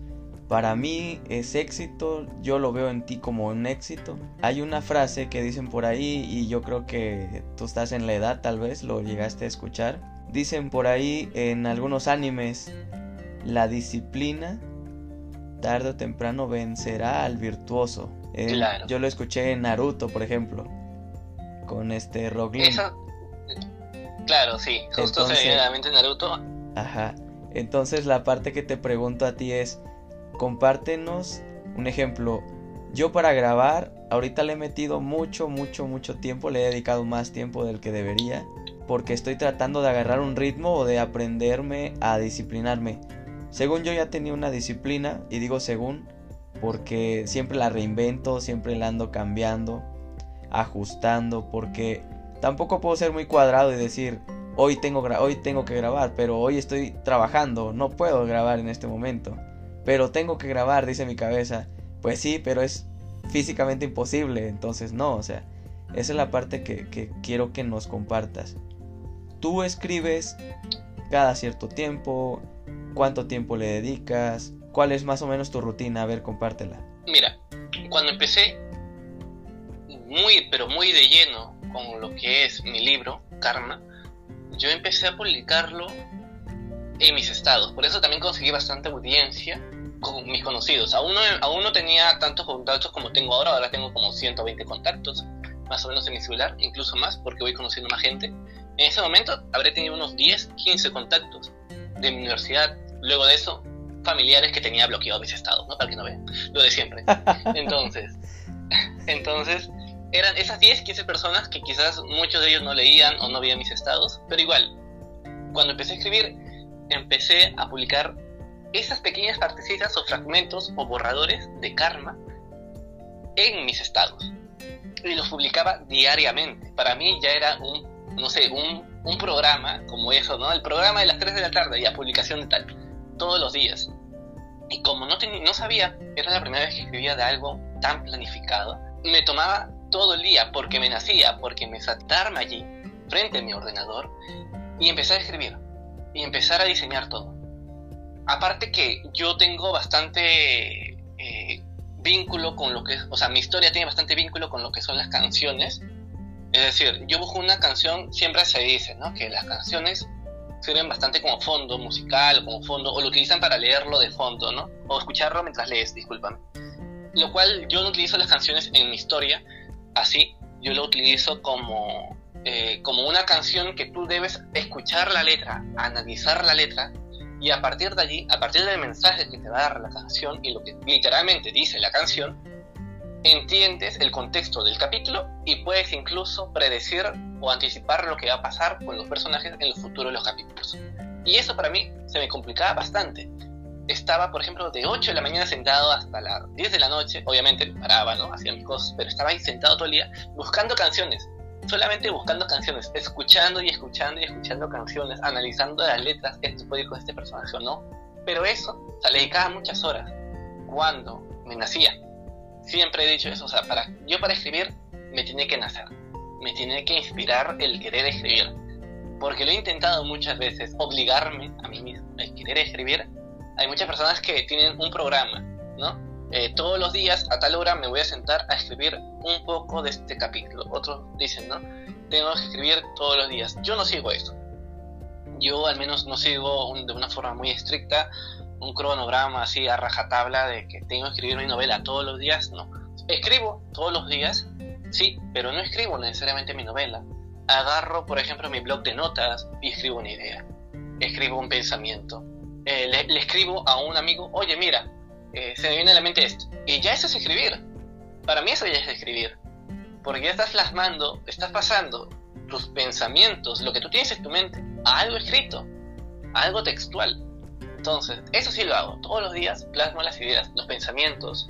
Speaker 2: para mí es éxito, yo lo veo en ti como un éxito. Hay una frase que dicen por ahí y yo creo que tú estás en la edad, tal vez lo llegaste a escuchar. Dicen por ahí en algunos animes, la disciplina tarde o temprano vencerá al virtuoso. Yo lo escuché en Naruto, por ejemplo, con este Rock
Speaker 3: Claro, sí, justo se viene a la mente Naruto.
Speaker 2: Ajá. Entonces la parte que te pregunto a ti es, compártenos un ejemplo. Yo para grabar, ahorita le he metido mucho, mucho, mucho tiempo, le he dedicado más tiempo del que debería, porque estoy tratando de agarrar un ritmo o de aprenderme a disciplinarme. Según yo ya tenía una disciplina, y digo según, porque siempre la reinvento, siempre la ando cambiando, ajustando, porque tampoco puedo ser muy cuadrado y decir, hoy tengo, hoy tengo que grabar, pero hoy estoy trabajando, no puedo grabar en este momento. Pero tengo que grabar, dice mi cabeza. Pues sí, pero es físicamente imposible, entonces no, o sea, esa es la parte que, que quiero que nos compartas. Tú escribes cada cierto tiempo, cuánto tiempo le dedicas, cuál es más o menos tu rutina, a ver, compártela.
Speaker 3: Mira, cuando empecé muy, pero muy de lleno con lo que es mi libro, Karma, yo empecé a publicarlo en mis estados. Por eso también conseguí bastante audiencia con mis conocidos. Aún no, aún no tenía tantos contactos como tengo ahora. Ahora tengo como 120 contactos, más o menos en mi celular, incluso más, porque voy conociendo más gente. En ese momento habré tenido unos 10, 15 contactos de mi universidad. Luego de eso, familiares que tenía bloqueado mis estados, ¿no? Para que no vean. Lo de siempre. Entonces, entonces eran esas 10, 15 personas que quizás muchos de ellos no leían o no veían mis estados, pero igual, cuando empecé a escribir, empecé a publicar esas pequeñas partecitas o fragmentos o borradores de karma en mis estados. Y los publicaba diariamente. Para mí ya era un, no sé, un, un programa como eso, ¿no? El programa de las 3 de la tarde, ya publicación de tal, todos los días. Y como no, no sabía, era la primera vez que escribía de algo tan planificado, me tomaba todo el día porque me nacía, porque me satarme allí, frente a mi ordenador, y empecé a escribir, y empezar a diseñar todo. Aparte que yo tengo bastante eh, vínculo con lo que es, o sea, mi historia tiene bastante vínculo con lo que son las canciones. Es decir, yo busco una canción, siempre se dice, ¿no? Que las canciones sirven bastante como fondo musical, como fondo, o lo utilizan para leerlo de fondo, ¿no? O escucharlo mientras lees, discúlpame. Lo cual yo no utilizo las canciones en mi historia, así, yo lo utilizo como, eh, como una canción que tú debes escuchar la letra, analizar la letra, y a partir de allí, a partir del mensaje que te va a dar la canción y lo que literalmente dice la canción, entiendes el contexto del capítulo y puedes incluso predecir o anticipar lo que va a pasar con los personajes en los futuros de los capítulos. Y eso para mí se me complicaba bastante, estaba, por ejemplo, de 8 de la mañana sentado hasta las 10 de la noche, obviamente paraba, ¿no? Hacía mis cosas, pero estaba ahí sentado todo el día buscando canciones, solamente buscando canciones, escuchando y escuchando y escuchando canciones, analizando las letras, esto puede ir este personaje o no. Pero eso, o sea, le dedicaba muchas horas cuando me nacía. Siempre he dicho eso, o sea, para, yo para escribir me tiene que nacer, me tiene que inspirar el querer escribir. Porque lo he intentado muchas veces, obligarme a mí mismo a querer escribir hay muchas personas que tienen un programa, ¿no? eh, todos los días a tal hora me voy a sentar a escribir un poco de este capítulo. Otros dicen, ¿no? Tengo que escribir todos los días. Yo no sigo eso. Yo al menos no sigo de una forma muy estricta un cronograma así a rajatabla de que tengo que escribir mi novela todos los días. No. Escribo todos los días, sí, pero no escribo necesariamente mi novela. Agarro, por ejemplo, mi blog de notas y escribo una idea. Escribo un pensamiento. Eh, le escribo a un amigo, oye, mira, eh, se me viene a la mente esto. Y ya eso es escribir. Para mí eso ya es escribir. Porque ya estás plasmando, estás pasando tus pensamientos, lo que tú tienes en tu mente, a algo escrito, a algo textual. Entonces, eso sí lo hago. Todos los días plasmo las ideas, los pensamientos,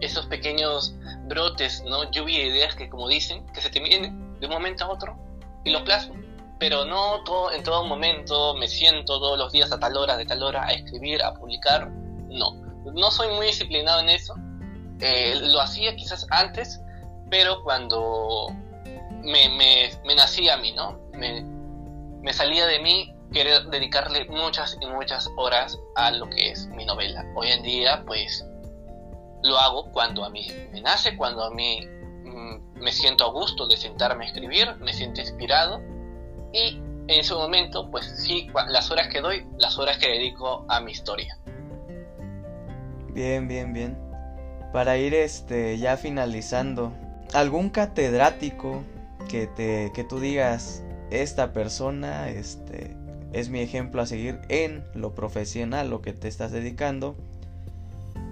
Speaker 3: esos pequeños brotes, ¿no? Lluvia de ideas que, como dicen, que se te vienen de un momento a otro y lo plasmo. Pero no todo, en todo momento me siento todos los días a tal hora, de tal hora, a escribir, a publicar. No no soy muy disciplinado en eso. Eh, lo hacía quizás antes, pero cuando me, me, nacía a mí, ¿no? Me, me, salía de mí querer dedicarle muchas y muchas horas a lo que es mi novela. Hoy en día, pues, lo hago cuando a mí me nace, cuando a mí mm, me siento a gusto de sentarme a escribir, me siento inspirado y en ese momento, pues sí, las horas que doy, las horas que dedico a mi historia.
Speaker 2: Bien, bien, bien. Para ir este ya finalizando, algún catedrático que te que tú digas esta persona este es mi ejemplo a seguir en lo profesional, lo que te estás dedicando.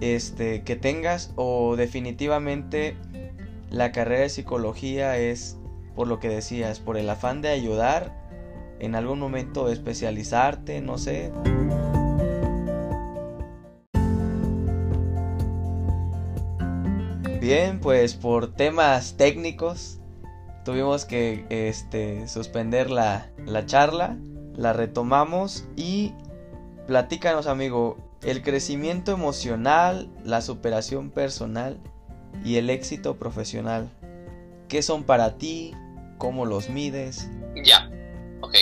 Speaker 2: Este, que tengas o definitivamente la carrera de psicología es por lo que decías, por el afán de ayudar, en algún momento especializarte, no sé. Bien, pues por temas técnicos tuvimos que este, suspender la, la charla, la retomamos y platícanos amigo, el crecimiento emocional, la superación personal y el éxito profesional. ¿Qué son para ti? ¿Cómo los mides?
Speaker 3: Ya, ok.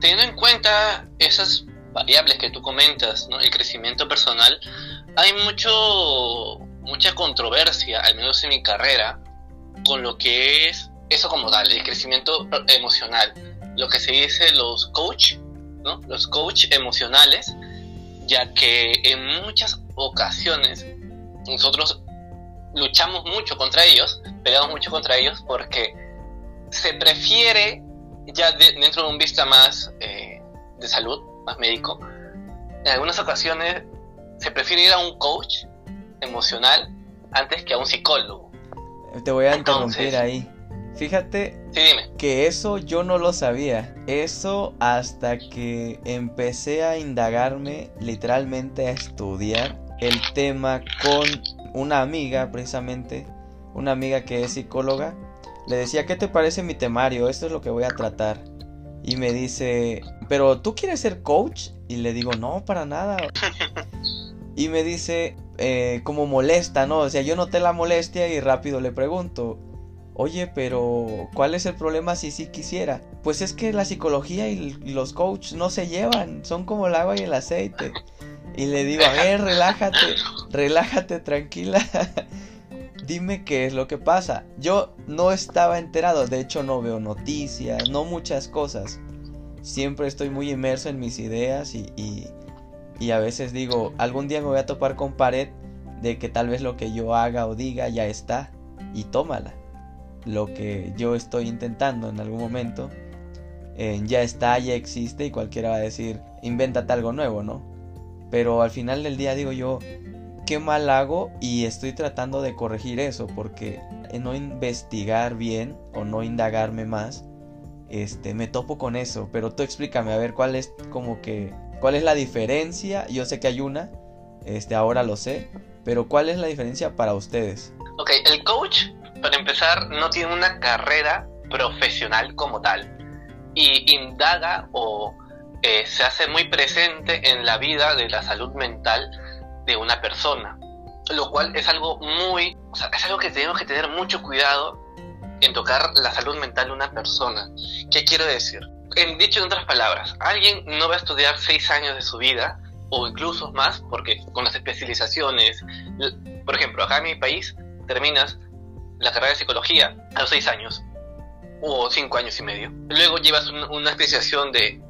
Speaker 3: Teniendo en cuenta esas variables que tú comentas, ¿no? el crecimiento personal, hay mucho mucha controversia, al menos en mi carrera, con lo que es eso como tal, el crecimiento emocional. Lo que se dice los coach, ¿no? Los coach emocionales, ya que en muchas ocasiones nosotros luchamos mucho contra ellos, peleamos mucho contra ellos porque se prefiere, ya dentro de un vista más eh, de salud, más médico, en algunas ocasiones se prefiere ir a un coach emocional antes que a un psicólogo.
Speaker 2: Te voy a interrumpir ahí. Fíjate que eso yo no lo sabía. Eso hasta que empecé a indagarme, literalmente a estudiar el tema con una amiga, precisamente, una amiga que es psicóloga. Le decía, ¿qué te parece mi temario? Esto es lo que voy a tratar. Y me dice, ¿pero tú quieres ser coach? Y le digo, no, para nada. Y me dice, eh, como molesta, ¿no? O sea, yo noté la molestia y rápido le pregunto, oye, pero ¿cuál es el problema si sí quisiera? Pues es que la psicología y los coaches no se llevan, son como el agua y el aceite. Y le digo, a ver, relájate, relájate, tranquila. Dime qué es lo que pasa. Yo no estaba enterado, de hecho no veo noticias, no muchas cosas. Siempre estoy muy inmerso en mis ideas y, y a veces digo, algún día me voy a topar con pared de que tal vez lo que yo haga o diga ya está y tómala. Lo que yo estoy intentando en algún momento ya está, ya existe y cualquiera va a decir, invéntate algo nuevo, ¿no? Pero al final del día digo yo, qué mal hago y estoy tratando de corregir eso porque no investigar bien o no indagarme más, este, me topo con eso. Pero tú explícame a ver cuál es como que ¿Cuál es la diferencia? Yo sé que hay una, este, ahora lo sé, pero ¿cuál es la diferencia para ustedes?
Speaker 3: Ok, el coach, para empezar, no tiene una carrera profesional como tal y indaga o eh, se hace muy presente en la vida de la salud mental de una persona, lo cual es algo muy, es algo que tenemos que tener mucho cuidado en tocar la salud mental de una persona. ¿Qué quiero decir? en dicho en otras palabras, alguien no va a estudiar seis años de su vida o incluso más, porque con las especializaciones Por ejemplo, acá en mi país terminas la carrera de psicología a los seis años o cinco años y medio. Luego llevas una especialización de,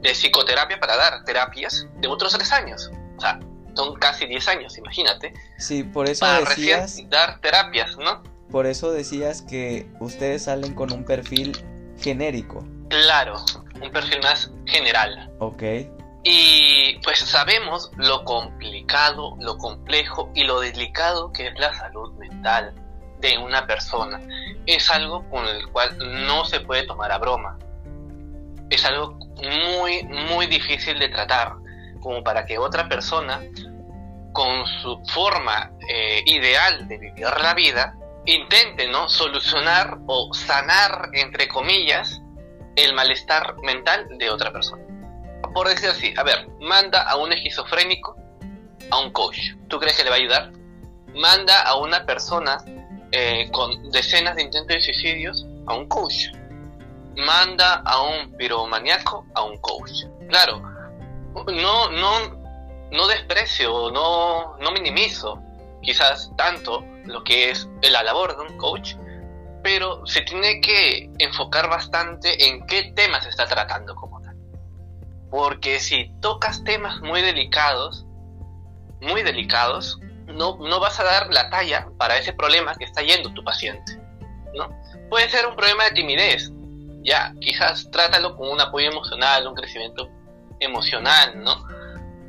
Speaker 3: de psicoterapia para dar terapias de otros tres años. O sea, son casi 10 años, imagínate.
Speaker 2: Sí, por eso
Speaker 3: para
Speaker 2: decías...
Speaker 3: recién dar terapias, ¿no?
Speaker 2: Por eso decías que ustedes salen con un perfil genérico.
Speaker 3: Claro, un perfil más general.
Speaker 2: Ok.
Speaker 3: Y pues sabemos lo complicado, lo complejo y lo delicado que es la salud mental de una persona. Es algo con el cual no se puede tomar a broma. Es algo muy, muy difícil de tratar, como para que otra persona, con su forma eh, ideal de vivir la vida, intente ¿no? solucionar o sanar, entre comillas, el malestar mental de otra persona. Por decir así, a ver, manda a un esquizofrénico a un coach. ¿Tú crees que le va a ayudar? Manda a una persona eh, con decenas de intentos de suicidios a un coach. Manda a un piromaniaco a un coach. Claro, no, no, no desprecio, no, no minimizo quizás tanto lo que es la labor de un coach, pero se tiene que enfocar bastante en qué temas se está tratando como tal. Porque si tocas temas muy delicados, muy delicados, no, no vas a dar la talla para ese problema que está yendo tu paciente. ¿no? Puede ser un problema de timidez, ya, quizás trátalo con un apoyo emocional, un crecimiento emocional, ¿no?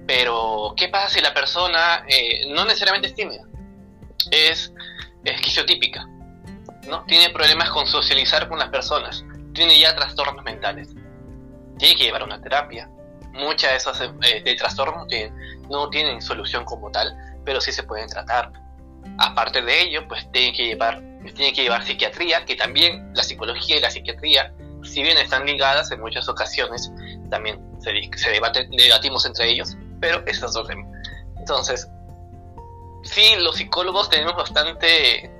Speaker 3: Pero, ¿qué pasa si la persona eh, no necesariamente es tímida? Es esquizotípica, ¿no? Tiene problemas con socializar con las personas, tiene ya trastornos mentales. Tiene que llevar una terapia. Muchas de esos eh, trastornos no tienen solución como tal, pero sí se pueden tratar. Aparte de ello, pues tiene que llevar, tiene que llevar psiquiatría, que también la psicología y la psiquiatría, si bien están ligadas en muchas ocasiones, también se, se debate, debatimos entre ellos, pero eso es otro tema. Entonces, sí, los psicólogos tenemos bastante,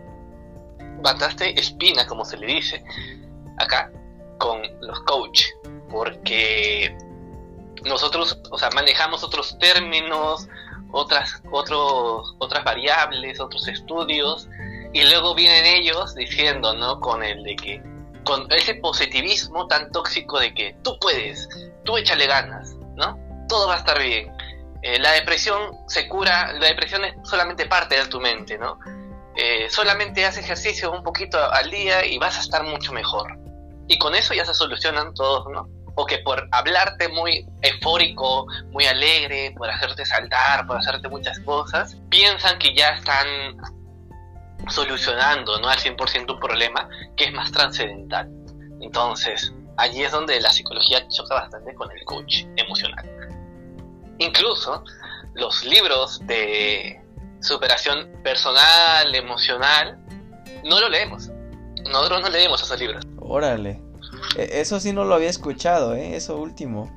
Speaker 3: bastante espina, como se le dice, acá con los coach, porque nosotros, o sea, manejamos otros términos, otras, otros, otras variables, otros estudios, y luego vienen ellos diciendo, ¿no? Con el de que, con ese positivismo tan tóxico de que tú puedes, tú échale ganas, ¿no? Todo va a estar bien. Eh, la depresión se cura, la depresión es solamente parte de tu mente, ¿no? Eh, solamente haz ejercicio un poquito al día y vas a estar mucho mejor. Y con eso ya se solucionan todos, ¿no? O que por hablarte muy eufórico, muy alegre, por hacerte saltar, por hacerte muchas cosas, piensan que ya están solucionando, ¿no? Al 100% un problema que es más trascendental. Entonces, allí es donde la psicología choca bastante con el coach emocional. Incluso los libros de superación personal, emocional, no lo leemos. Nosotros no leemos esos libros.
Speaker 2: Órale. E, eso sí no lo había escuchado, ¿eh? Eso último.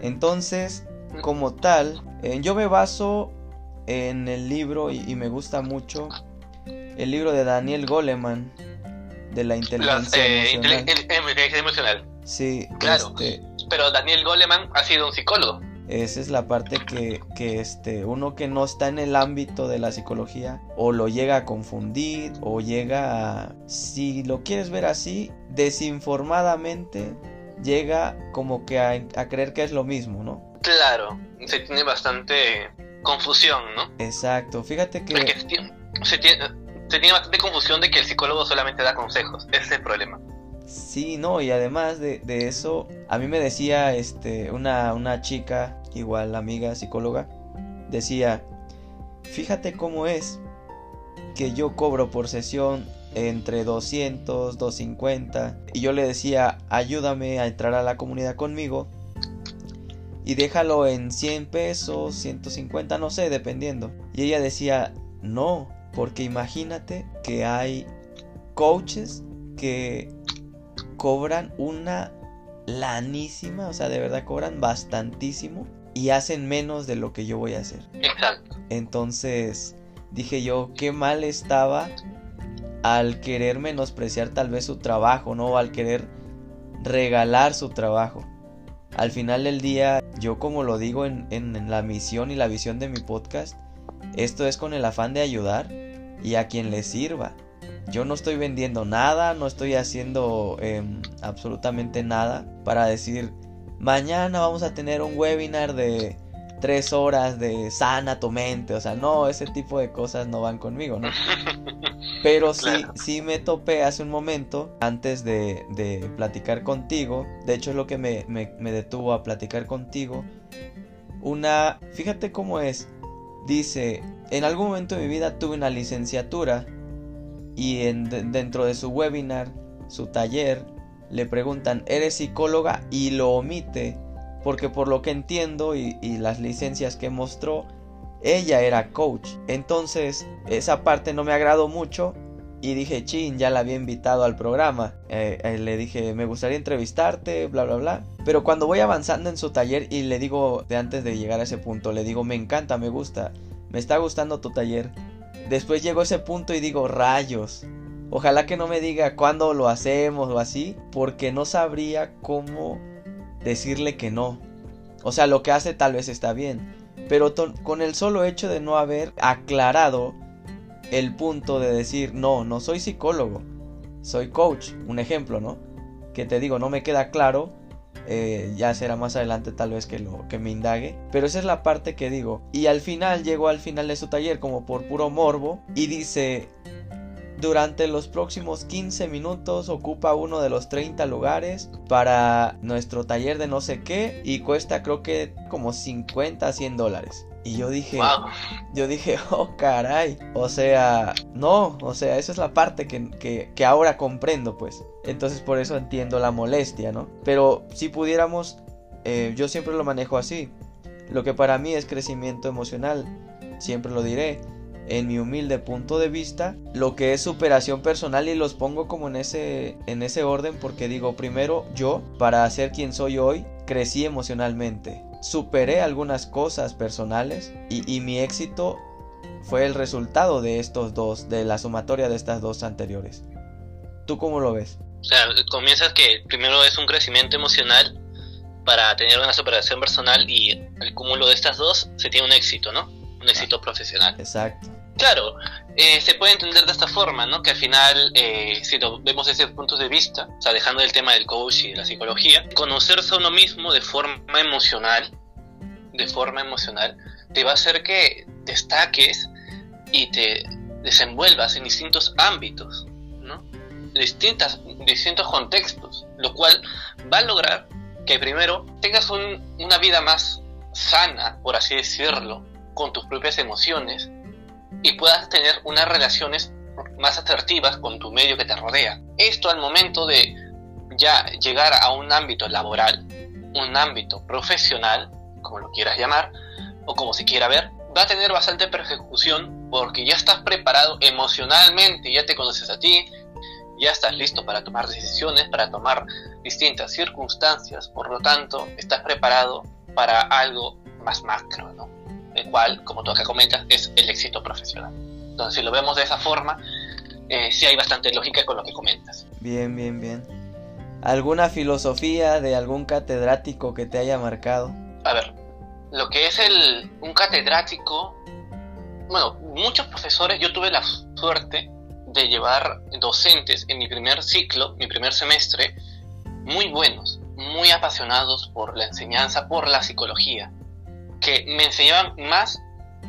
Speaker 2: Entonces, como tal, eh, yo me baso en el libro y, me gusta mucho el libro de Daniel Goleman de la inteligencia
Speaker 3: eh, emocional. inteligencia emocional.
Speaker 2: Sí,
Speaker 3: claro. Este pero Daniel Goleman ha sido un psicólogo.
Speaker 2: Esa es la parte que, que, este, uno que no está en el ámbito de la psicología o lo llega a confundir o llega a, si lo quieres ver así, desinformadamente llega como que a, a creer que es lo mismo, ¿no?
Speaker 3: Claro, se tiene bastante confusión, ¿no?
Speaker 2: Exacto, fíjate que...
Speaker 3: se tiene, se tiene bastante confusión de que el psicólogo solamente da consejos, ese es el problema.
Speaker 2: Sí, no, y además de, de eso, a mí me decía este, una, una chica, igual amiga psicóloga, decía, fíjate cómo es que yo cobro por sesión entre 200, 250, y yo le decía, ayúdame a entrar a la comunidad conmigo, y déjalo en 100 pesos, 150, no sé, dependiendo. Y ella decía, no, porque imagínate que hay coaches que cobran una lanísima, o sea, de verdad cobran bastantísimo y hacen menos de lo que yo voy a hacer.
Speaker 3: Exacto.
Speaker 2: Entonces dije yo, qué mal estaba al querer menospreciar tal vez su trabajo, ¿no? Al querer regalar su trabajo. Al final del día, yo como lo digo en, en la misión y la visión de mi podcast, esto es con el afán de ayudar y a quien le sirva. Yo no estoy vendiendo nada, no estoy haciendo em, absolutamente nada para decir, mañana vamos a tener un webinar de tres horas de sana tu mente. O sea, no, ese tipo de cosas no van conmigo, ¿no? Pero sí, sí me topé hace un momento, antes de, de platicar contigo. De hecho, es lo que me, me detuvo a platicar contigo. Una, fíjate cómo es. Dice, en algún momento de mi vida tuve una licenciatura y en, dentro de su webinar, su taller, le preguntan, ¿eres psicóloga? Y lo omite porque por lo que entiendo y, las licencias que mostró, ella era coach. Entonces esa parte no me agradó mucho y dije, chin, ya la había invitado al programa. Eh, eh, le dije, me gustaría entrevistarte, bla, bla, bla. Pero cuando voy avanzando en su taller y le digo, de antes de llegar a ese punto, le digo, me encanta, me gusta, me está gustando tu taller. Después llego a ese punto y digo, rayos. Ojalá que no me diga cuándo lo hacemos o así, porque no sabría cómo decirle que no. O sea, lo que hace tal vez está bien, pero con el solo hecho de no haber aclarado el punto de decir, no, no soy psicólogo, soy coach, un ejemplo, ¿no? Que te digo, no me queda claro, eh, ya será más adelante tal vez que lo que me indague, pero esa es la parte que digo. Y al final llegó al final de su taller como por puro morbo y dice, durante los próximos 15 minutos ocupa uno de los 30 lugares para nuestro taller de no sé qué y cuesta creo que como 50 a 100 dólares. Y yo dije, yo dije, oh caray, o sea, no, o sea, esa es la parte que, que, ahora comprendo, pues. Entonces por eso entiendo la molestia, ¿no? Pero si pudiéramos, eh, yo siempre lo manejo así. Lo que para mí es crecimiento emocional, siempre lo diré en mi humilde punto de vista, lo que es superación personal y los pongo como en ese, en ese orden porque digo, primero yo, para ser quien soy hoy, crecí emocionalmente, superé algunas cosas personales y, mi éxito fue el resultado de estos dos, de la sumatoria de estas dos anteriores. ¿Tú cómo lo ves?
Speaker 3: O sea, comienzas que primero es un crecimiento emocional para tener una superación personal y el cúmulo de estas dos se tiene un éxito, ¿no? Un éxito profesional.
Speaker 2: Exacto.
Speaker 3: Claro, eh, se puede entender de esta forma, ¿no? Que al final, eh, si lo vemos desde puntos de vista, o sea, dejando el tema del coach y de la psicología, conocerse a uno mismo de forma emocional, de forma emocional, te va a hacer que destaques y te desenvuelvas en distintos ámbitos. Distintas, distintos contextos, lo cual va a lograr que primero tengas una vida más sana, por así decirlo, con tus propias emociones, y puedas tener unas relaciones más asertivas con tu medio que te rodea. Esto al momento de ya llegar a un ámbito laboral, un ámbito profesional, como lo quieras llamar, o como se quiera ver, va a tener bastante persecución porque ya estás preparado emocionalmente, ya te conoces a ti, ya estás listo para tomar decisiones, para tomar distintas circunstancias, por lo tanto, estás preparado para algo más macro, ¿no? el cual, como tú acá comentas, es el éxito profesional. Entonces, si lo vemos de esa forma, eh, sí hay bastante lógica con lo que comentas.
Speaker 2: Bien, bien, bien. ¿Alguna filosofía de algún catedrático que te haya marcado?
Speaker 3: A ver, lo que es el, un catedrático, bueno, muchos profesores, yo tuve la suerte de llevar docentes en mi primer ciclo, mi primer semestre, muy buenos, muy apasionados por la enseñanza, por la psicología que me enseñaban más,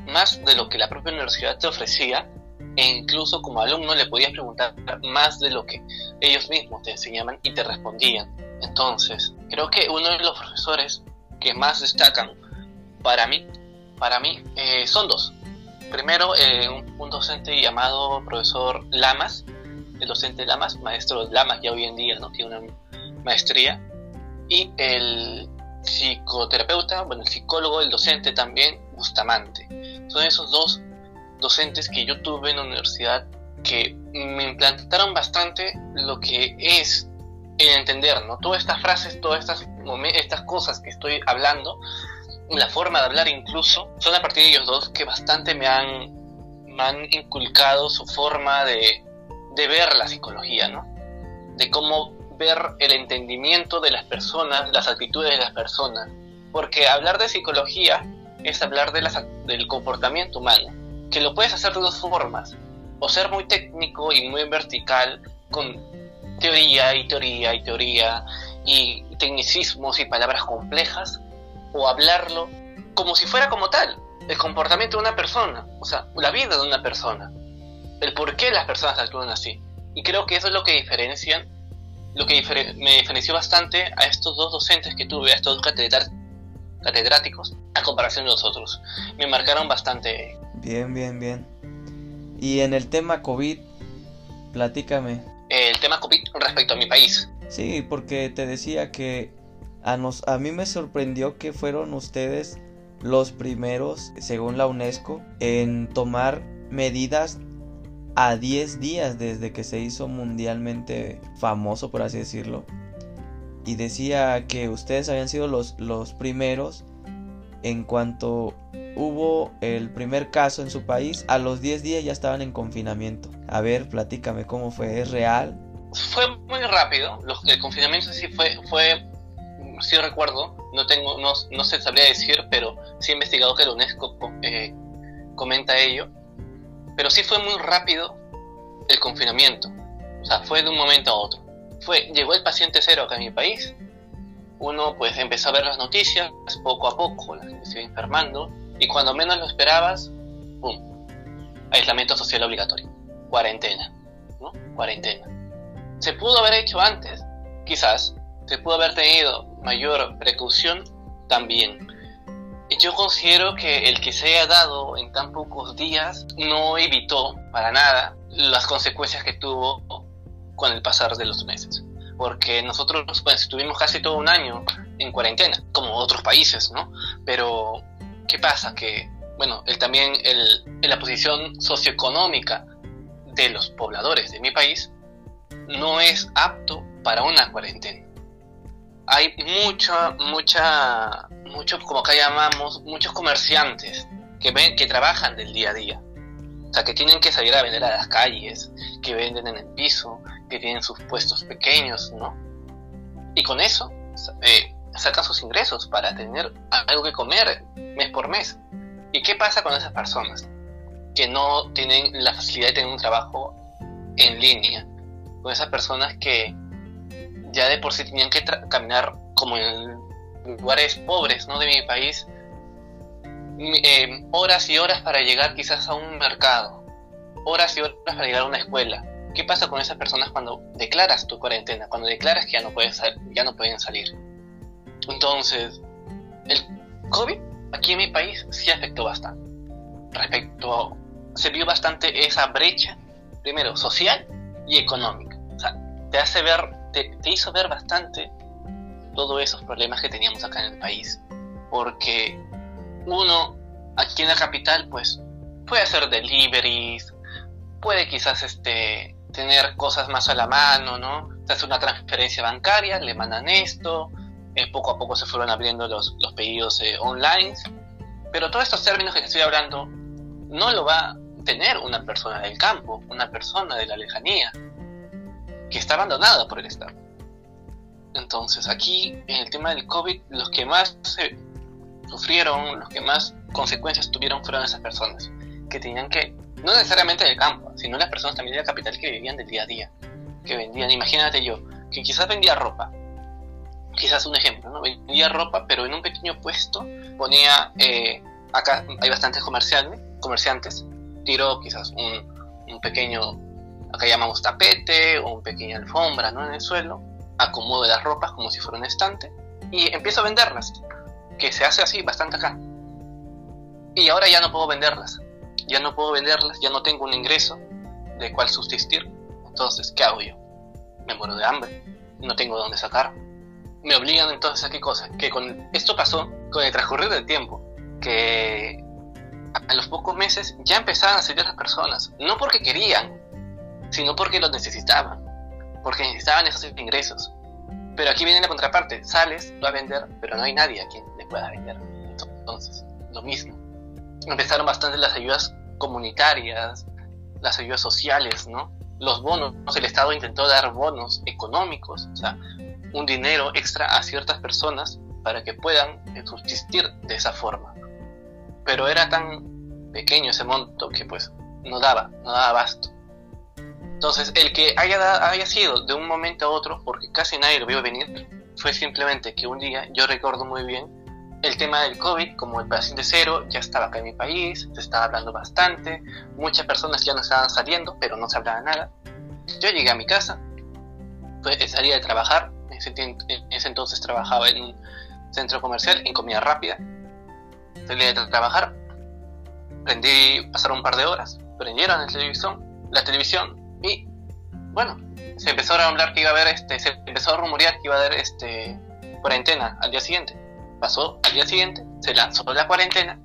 Speaker 3: más de lo que la propia universidad te ofrecía e incluso como alumno le podías preguntar más de lo que ellos mismos te enseñaban y te respondían. Entonces, creo que uno de los profesores que más destacan para mí, para mí eh, son dos. Primero, eh, un, docente llamado profesor Lamas, el docente Lamas, maestro Lamas ya hoy en día no tiene una maestría, y el psicoterapeuta, bueno, el psicólogo, el docente también, Bustamante. Son esos dos docentes que yo tuve en la universidad que me implantaron bastante lo que es el entender, ¿no? Todas estas frases, todas estas, estas cosas que estoy hablando, la forma de hablar incluso, son a partir de ellos dos que bastante me han, me han inculcado su forma de, de ver la psicología, ¿no? De cómo ver el entendimiento de las personas, las actitudes de las personas. Porque hablar de psicología es hablar de del comportamiento humano. que lo puedes hacer de dos formas. O ser muy técnico y muy vertical con teoría y teoría y teoría y tecnicismos y palabras complejas. O hablarlo como si fuera como tal, el comportamiento de una persona, o sea, la vida de una persona, el por qué las personas actúan así. Y creo que eso es lo que diferencian, lo que me diferenció bastante a estos dos docentes que tuve, a estos dos catedráticos, a comparación de los otros. Me marcaron bastante.
Speaker 2: Bien, bien, bien. Y en el tema COVID, platícame.
Speaker 3: El tema COVID respecto a mi país.
Speaker 2: Sí, porque te decía que a, nos, a mí me sorprendió que fueron ustedes los primeros, según la UNESCO, en tomar medidas a 10 días desde que se hizo mundialmente famoso, por así decirlo. Y decía que ustedes habían sido los, los primeros en cuanto hubo el primer caso en su país, a los 10 días ya estaban en confinamiento. A ver, platícame cómo fue, ¿es real?
Speaker 3: Fue muy rápido, el confinamiento sí fue, fue sí recuerdo, no tengo, no, no se sabría decir, pero sí he investigado que la UNESCO eh, comenta ello. Pero sí fue muy rápido el confinamiento. O sea, fue de un momento a otro. Fue, llegó el paciente cero acá en mi país. Uno pues empezó a ver las noticias, poco a poco, la gente se iba enfermando. Y cuando menos lo esperabas, ¡pum! Aislamiento social obligatorio. Cuarentena. ¿no? Cuarentena. Se pudo haber hecho antes, quizás. Se pudo haber tenido mayor precaución también. Yo considero que el que se haya dado en tan pocos días no evitó para nada las consecuencias que tuvo con el pasar de los meses. Porque nosotros pues, estuvimos casi todo un año en cuarentena, como otros países, ¿no? Pero, ¿qué pasa? Que, bueno, el, también el, la posición socioeconómica de los pobladores de mi país no es apto para una cuarentena hay mucha, mucha, mucho, como acá llamamos, muchos comerciantes que ven, que trabajan del día a día. O sea, que tienen que salir a vender a las calles, que venden en el piso, que tienen sus puestos pequeños, ¿no? Y con eso eh, sacan sus ingresos para tener algo que comer mes por mes. ¿Y qué pasa con esas personas que no tienen la facilidad de tener un trabajo en línea? Con esas personas que ya de por sí tenían que caminar como en lugares pobres ¿no? de mi país, eh, horas y horas para llegar quizás a un mercado, horas y horas para llegar a una escuela. ¿Qué pasa con esas personas cuando declaras tu cuarentena, cuando declaras que ya no, puedes ya no pueden salir? Entonces, el COVID aquí en mi país sí afectó bastante. Respecto, se vio bastante esa brecha, primero social y económica. O sea, te hace ver te, hizo ver bastante todos esos problemas que teníamos acá en el país. Porque uno, aquí en la capital, pues puede hacer deliveries, puede quizás este, tener cosas más a la mano, ¿no? Se hace una transferencia bancaria, le mandan esto, eh, poco a poco se fueron abriendo los, los pedidos eh, online. Pero todos estos términos que estoy hablando no lo va a tener una persona del campo, una persona de la lejanía que está abandonada por el Estado. Entonces, aquí en el tema del COVID, los que más sufrieron, los que más consecuencias tuvieron fueron esas personas que tenían que, no necesariamente del campo, sino las personas también de la capital que vivían del día a día, que vendían, imagínate yo, que quizás vendía ropa, quizás un ejemplo, ¿no? vendía ropa, pero en un pequeño puesto ponía, eh, acá hay bastantes comerciantes, comerciantes, tiró quizás un pequeño acá llamamos tapete o un pequeña alfombra ¿no? en el suelo, acomodo las ropas como si fuera un estante y empiezo a venderlas, que se hace así bastante acá. Y ahora ya no puedo venderlas, ya no puedo venderlas, ya no tengo un ingreso de cual subsistir. Entonces, ¿qué hago yo? Me muero de hambre, no tengo dónde sacar. Me obligan entonces a qué cosa? Que con esto pasó con el transcurrir del tiempo, que a los pocos meses ya empezaban a salir las personas, no porque querían, sino porque los necesitaban, porque necesitaban esos ingresos. Pero aquí viene la contraparte, sales, va a vender, pero no hay nadie a quien le pueda vender. Entonces, lo mismo. Empezaron bastante las ayudas comunitarias, las ayudas sociales, ¿no? Los bonos, el Estado intentó dar bonos económicos, o sea, un dinero extra a ciertas personas para que puedan subsistir de esa forma. Pero era tan pequeño ese monto que pues no daba, no daba abasto. Entonces, el que haya, haya sido de un momento a otro, porque casi nadie lo vio venir, fue simplemente que un día, yo recuerdo muy bien, el tema del COVID, como el paciente cero, ya estaba acá en mi país, se estaba hablando bastante, muchas personas ya no estaban saliendo, pero no se hablaba nada. Yo llegué a mi casa, pues, de trabajar, en ese, entonces trabajaba en un centro comercial en comida rápida, salía de trabajar, prendí, pasaron un par de horas, prendieron la televisión, la televisión y bueno, se empezó a hablar que iba a haber este, se empezó a rumorear que iba a haber este cuarentena al día siguiente. Pasó al día siguiente, se lanzó la cuarentena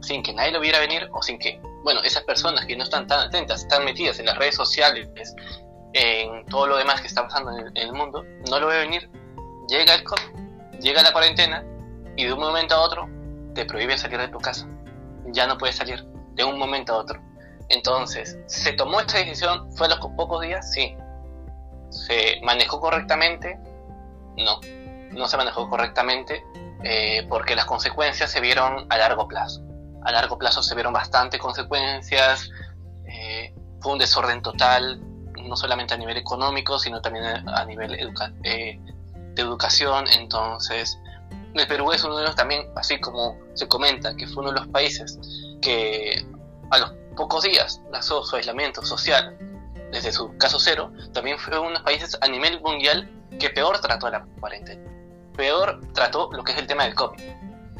Speaker 3: sin que nadie lo viera venir o sin que, bueno, esas personas que no están tan atentas, están metidas en las redes sociales, en todo lo demás que está pasando en el, mundo, no lo ve venir. Llega el COVID, llega la cuarentena y de un momento a otro te prohíbe salir de tu casa. Ya no puedes salir de un momento a otro. Entonces, ¿se tomó esta decisión? ¿Fue a los pocos días? Sí. ¿Se manejó correctamente? No, no se manejó correctamente eh, porque las consecuencias se vieron a largo plazo. A largo plazo se vieron bastantes consecuencias, eh, fue un desorden total, no solamente a nivel económico, sino también a nivel eh, de educación. Entonces, el Perú es uno de los también, así como se comenta, que fue uno de los países que a los pocos días lanzó su aislamiento social desde su caso cero, también fue uno de los países a nivel mundial que peor trató la cuarentena. Peor trató lo que es el tema del COVID.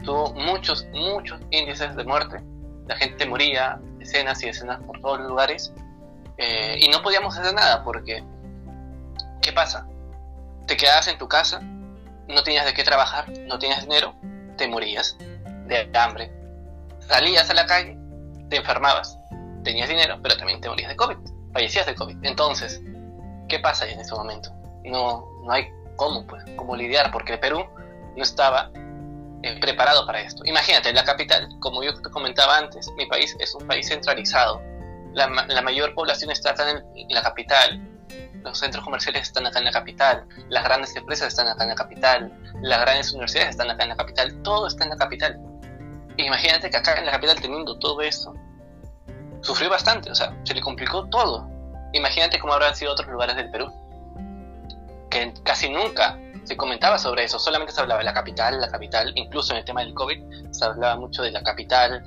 Speaker 3: Tuvo muchos, muchos índices de muerte. La gente moría, decenas y decenas por todos los lugares. Eh, y no podíamos hacer nada porque, ¿qué pasa? Te quedabas en tu casa, no tenías de qué trabajar, no tenías dinero, te morías de hambre. Salías a la calle, te enfermabas tenías dinero, pero también te morías de COVID, fallecías de COVID. Entonces, ¿qué pasa en ese momento? No, no hay cómo, pues, cómo lidiar, porque el Perú no estaba eh, preparado para esto. Imagínate, la capital, como yo te comentaba antes, mi país es un país centralizado. La, la mayor población está acá en, la capital, los centros comerciales están acá en la capital, las grandes empresas están acá en la capital, las grandes universidades están acá en la capital, todo está en la capital. Imagínate que acá en la capital teniendo todo eso, sufrió bastante, o sea, se le complicó todo. Imagínate cómo habrán sido otros lugares del Perú, que casi nunca se comentaba sobre eso, solamente se hablaba de la capital, la capital, incluso en el tema del COVID se hablaba mucho de la capital,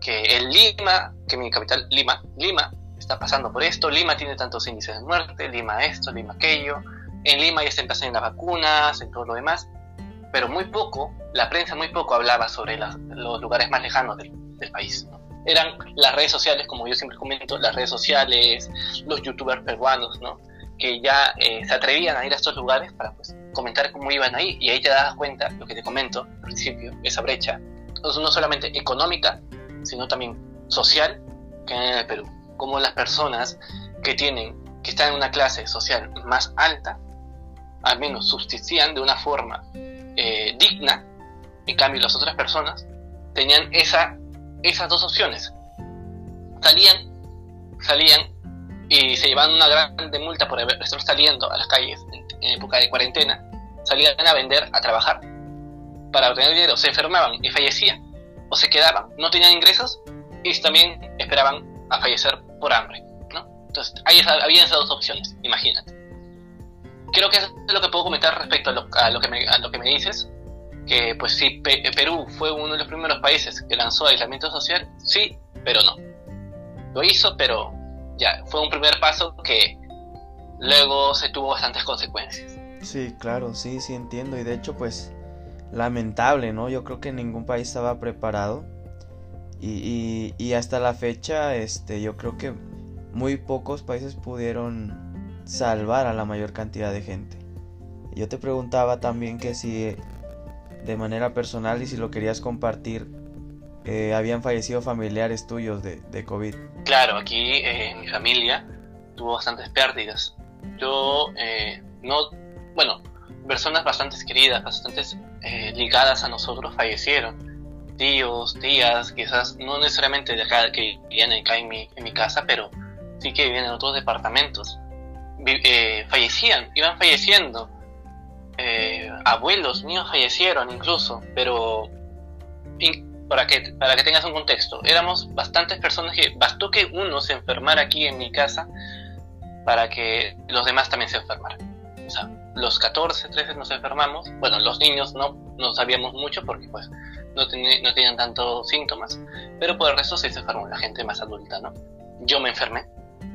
Speaker 3: que el Lima, que mi capital, Lima, Lima está pasando por esto, Lima tiene tantos índices de muerte, Lima esto, Lima aquello, en Lima ya se empiezan las vacunas, en todo lo demás, pero muy poco, la prensa muy poco hablaba sobre los lugares más lejanos del, del país. ¿no? Eran las redes sociales, como yo siempre comento, las redes sociales, los youtubers peruanos, ¿no? Que ya eh, se atrevían a ir a estos lugares para pues, comentar cómo iban ahí y ahí te das cuenta, lo que te comento al principio, esa brecha, no solamente económica, sino también social que hay en el Perú. Como las personas que tienen, que están en una clase social más alta, al menos subsistían de una forma eh, digna, en cambio las otras personas tenían esa esas dos opciones. Salían, salían y se llevaban una grande multa por estar saliendo a las calles en, época de cuarentena. Salían a vender, a trabajar para obtener dinero, se enfermaban y fallecían, o se quedaban, no tenían ingresos y también esperaban a fallecer por hambre. ¿no? Entonces, ahí había esas dos opciones, imagínate. Creo que eso es lo que puedo comentar respecto a lo, a lo, que, me, a lo que me dices que pues sí, Perú fue uno de los primeros países que lanzó aislamiento social, sí, pero no. Lo hizo, pero ya, fue un primer paso que luego se tuvo bastantes consecuencias.
Speaker 2: Sí, claro, sí, sí entiendo. Y de hecho, pues, lamentable, ¿no? Yo creo que ningún país estaba preparado. Y, y, hasta la fecha, este, yo creo que muy pocos países pudieron salvar a la mayor cantidad de gente. Yo te preguntaba también que si de manera personal y si lo querías compartir, eh, habían fallecido familiares tuyos de, de COVID.
Speaker 3: Claro, aquí eh, mi familia tuvo bastantes pérdidas. Yo eh, no, bueno, personas bastante queridas, bastante ligadas a nosotros fallecieron. Tíos, tías, quizás no necesariamente de acá que vivían acá en mi, en mi casa, pero sí que vivían en otros departamentos. fallecían, iban falleciendo abuelos míos fallecieron incluso, pero para que, para que tengas un contexto, éramos bastantes personas que bastó que uno se enfermara aquí en mi casa para que los demás también se enfermaran. O sea, los 14, 13 nos enfermamos. Bueno, los niños no, no sabíamos mucho porque pues no, tenían tantos síntomas. Pero por el resto se enfermó la gente más adulta, ¿no? Yo me enfermé,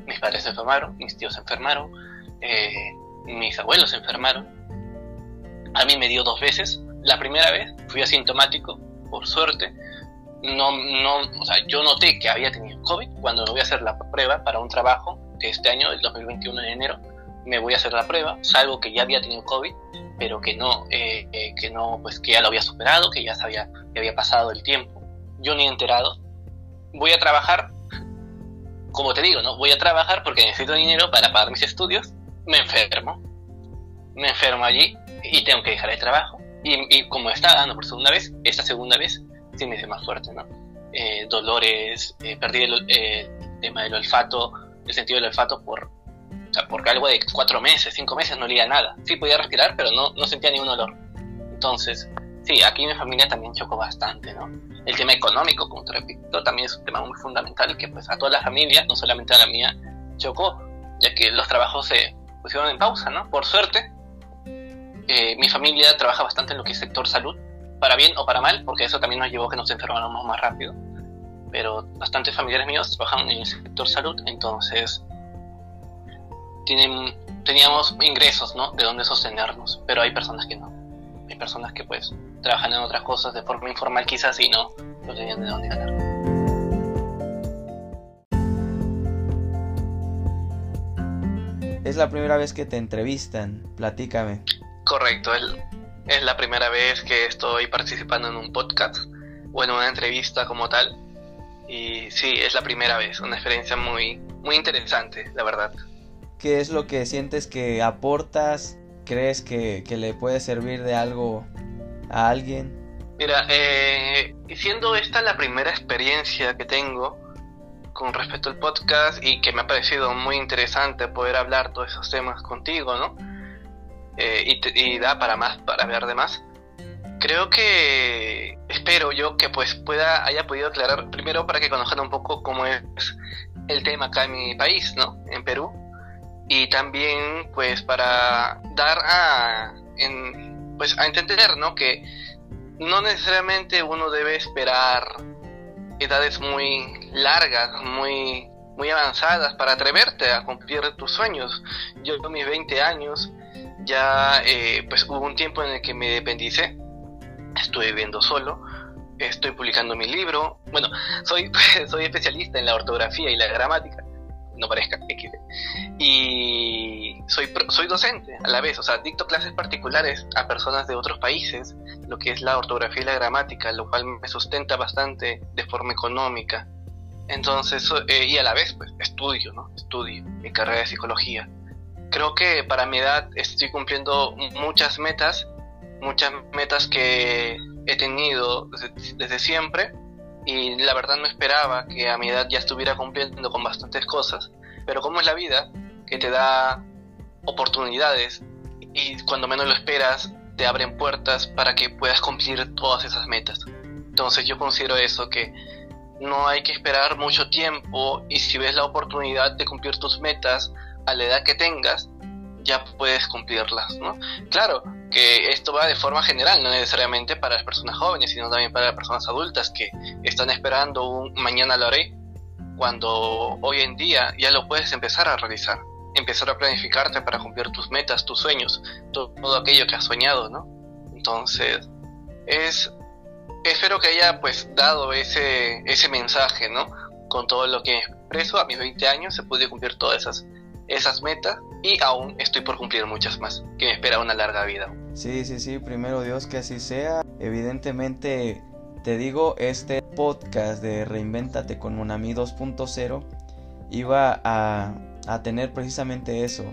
Speaker 3: mis padres se enfermaron, mis tíos se enfermaron, eh, mis abuelos se enfermaron. A mí me dio dos veces. La primera vez fui asintomático, por suerte. No, no, o sea, yo noté que había tenido COVID cuando me voy a hacer la prueba para un trabajo este año, el 2021 de enero, me voy a hacer la prueba, salvo que ya había tenido COVID, pero que no, eh, eh, que no, pues que ya lo había superado, que ya sabía que había pasado el tiempo. Yo ni enterado. Voy a trabajar, como te digo, ¿no? Voy a trabajar porque necesito dinero para pagar mis estudios. Me enfermo. Me enfermo allí y tengo que dejar el trabajo. Y, como está dando por segunda vez, esta segunda vez sí me hice más fuerte, ¿no? Eh, dolores, perdí el, el tema del olfato, el sentido del olfato por, o sea, porque algo de cuatro meses, cinco meses no olía nada. Sí podía respirar, pero no, no sentía ningún olor. Entonces, sí, aquí mi familia también chocó bastante, ¿no? El tema económico, como te repito, también es un tema muy fundamental que pues a todas las familias, no solamente a la mía, chocó, ya que los trabajos se pusieron en pausa, ¿no? Por suerte, eh, mi familia trabaja bastante en lo que es sector salud, para bien o para mal, porque eso también nos llevó a que nos enfermáramos más rápido pero bastantes familiares míos trabajan en el sector salud, entonces tienen, teníamos ingresos, ¿no? De dónde sostenernos, pero hay personas que no. Hay personas que pues trabajan en otras cosas de forma informal quizás y no, no tenían de dónde ganar.
Speaker 2: Es la primera vez que te entrevistan, platícame.
Speaker 3: Correcto, es, es la primera vez que estoy participando en un podcast o en una entrevista como tal. Y sí, es la primera vez, una experiencia muy, muy interesante, la verdad.
Speaker 2: ¿Qué es lo que sientes que aportas? ¿Crees que, le puede servir de algo a alguien?
Speaker 3: Mira, eh, siendo esta la primera experiencia que tengo con respecto al podcast y que me ha parecido muy interesante poder hablar todos esos temas contigo, ¿no? Eh, y, y, da para más, para hablar de más creo que espero yo que pues pueda haya podido aclarar primero para que conozcan un poco cómo es el tema acá en mi país, ¿no? En Perú. Y también pues para dar a en, pues a entender, ¿no? Que no necesariamente uno debe esperar edades muy largas, muy muy avanzadas para atreverte a cumplir tus sueños. Yo con mis 20 años ya eh, pues hubo un tiempo en el que me dependicé estoy viviendo solo, estoy publicando mi libro, bueno, soy, soy especialista en la ortografía y la gramática, no parezca XD, y soy, soy docente a la vez, o sea, dicto clases particulares a personas de otros países, lo que es la ortografía y la gramática, lo cual me sustenta bastante de forma económica. Entonces, eh, y a la vez, pues, estudio, ¿no? Estudio mi carrera de psicología. Creo que para mi edad estoy cumpliendo muchas metas muchas metas que he tenido desde, siempre y la verdad no esperaba que a mi edad ya estuviera cumpliendo con bastantes cosas, pero como es la vida, que te da oportunidades y cuando menos lo esperas te abren puertas para que puedas cumplir todas esas metas. Entonces yo considero eso, que no hay que esperar mucho tiempo y si ves la oportunidad de cumplir tus metas a la edad que tengas, ya puedes cumplirlas, ¿no? Claro, que esto va de forma general, no necesariamente para las personas jóvenes, sino también para las personas adultas que están esperando un mañana lo haré, cuando hoy en día ya lo puedes empezar a realizar, empezar a planificarte para cumplir tus metas, tus sueños, todo, aquello que has soñado, ¿no? Entonces, es espero que haya pues dado ese ese mensaje, ¿no? Con todo lo que expreso a mis 20 años se pude cumplir todas esas esas metas y aún estoy por cumplir muchas más, que me espera una larga vida.
Speaker 2: Sí, sí, sí, primero Dios que así sea. Evidentemente, te digo, este podcast de Reinvéntate con Monami 2.0 iba a, a tener precisamente eso,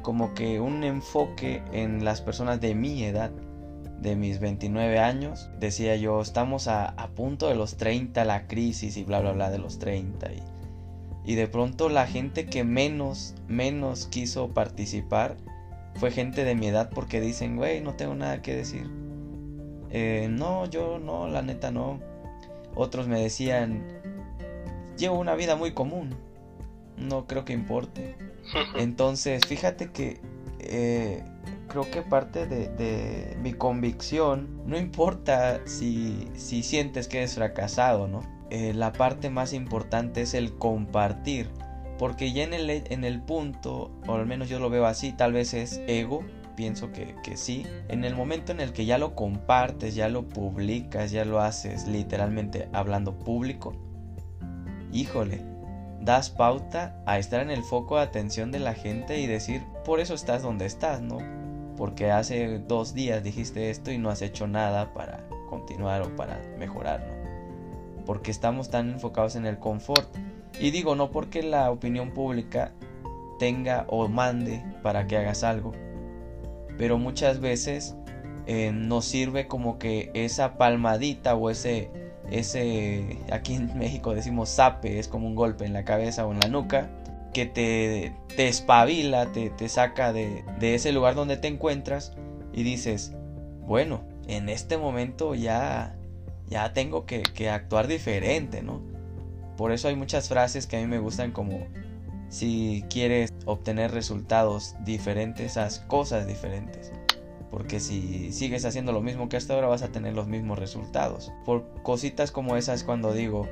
Speaker 2: como que un enfoque en las personas de mi edad, de mis 29 años. Decía yo, estamos a, a punto de los 30, la crisis y bla, bla, bla de los 30. Y, y de pronto la gente que menos, menos quiso participar fue gente de mi edad porque dicen, güey, no tengo nada que decir. Eh, no, yo no, la neta no. otros me decían, llevo una vida muy común, no creo que importe. Entonces, fíjate que eh, creo que parte de, mi convicción, no importa si, si sientes que eres fracasado, ¿no? Eh, la parte más importante es el compartir. Porque ya en el, en el punto, o al menos yo lo veo así, tal vez es ego, pienso que, que, sí. En el momento en el que ya lo compartes, ya lo publicas, ya lo haces literalmente hablando público, híjole, das pauta a estar en el foco de atención de la gente y decir, por eso estás donde estás, ¿no? Porque hace dos días dijiste esto y no has hecho nada para continuar o para mejorar, ¿no? Porque estamos tan enfocados en el confort. Y digo, no porque la opinión pública tenga o mande para que hagas algo, pero muchas veces eh, nos sirve como que esa palmadita o ese ese, aquí en México decimos sape, es como un golpe en la cabeza o en la nuca, que te, te espabila, te, te saca de, de, ese lugar donde te encuentras y dices, bueno, en este momento ya, ya tengo que, actuar diferente, ¿no? Por eso hay muchas frases que a mí me gustan como si quieres obtener resultados diferentes, haz cosas diferentes. Porque si sigues haciendo lo mismo que hasta ahora vas a tener los mismos resultados. Por cositas como esas cuando digo,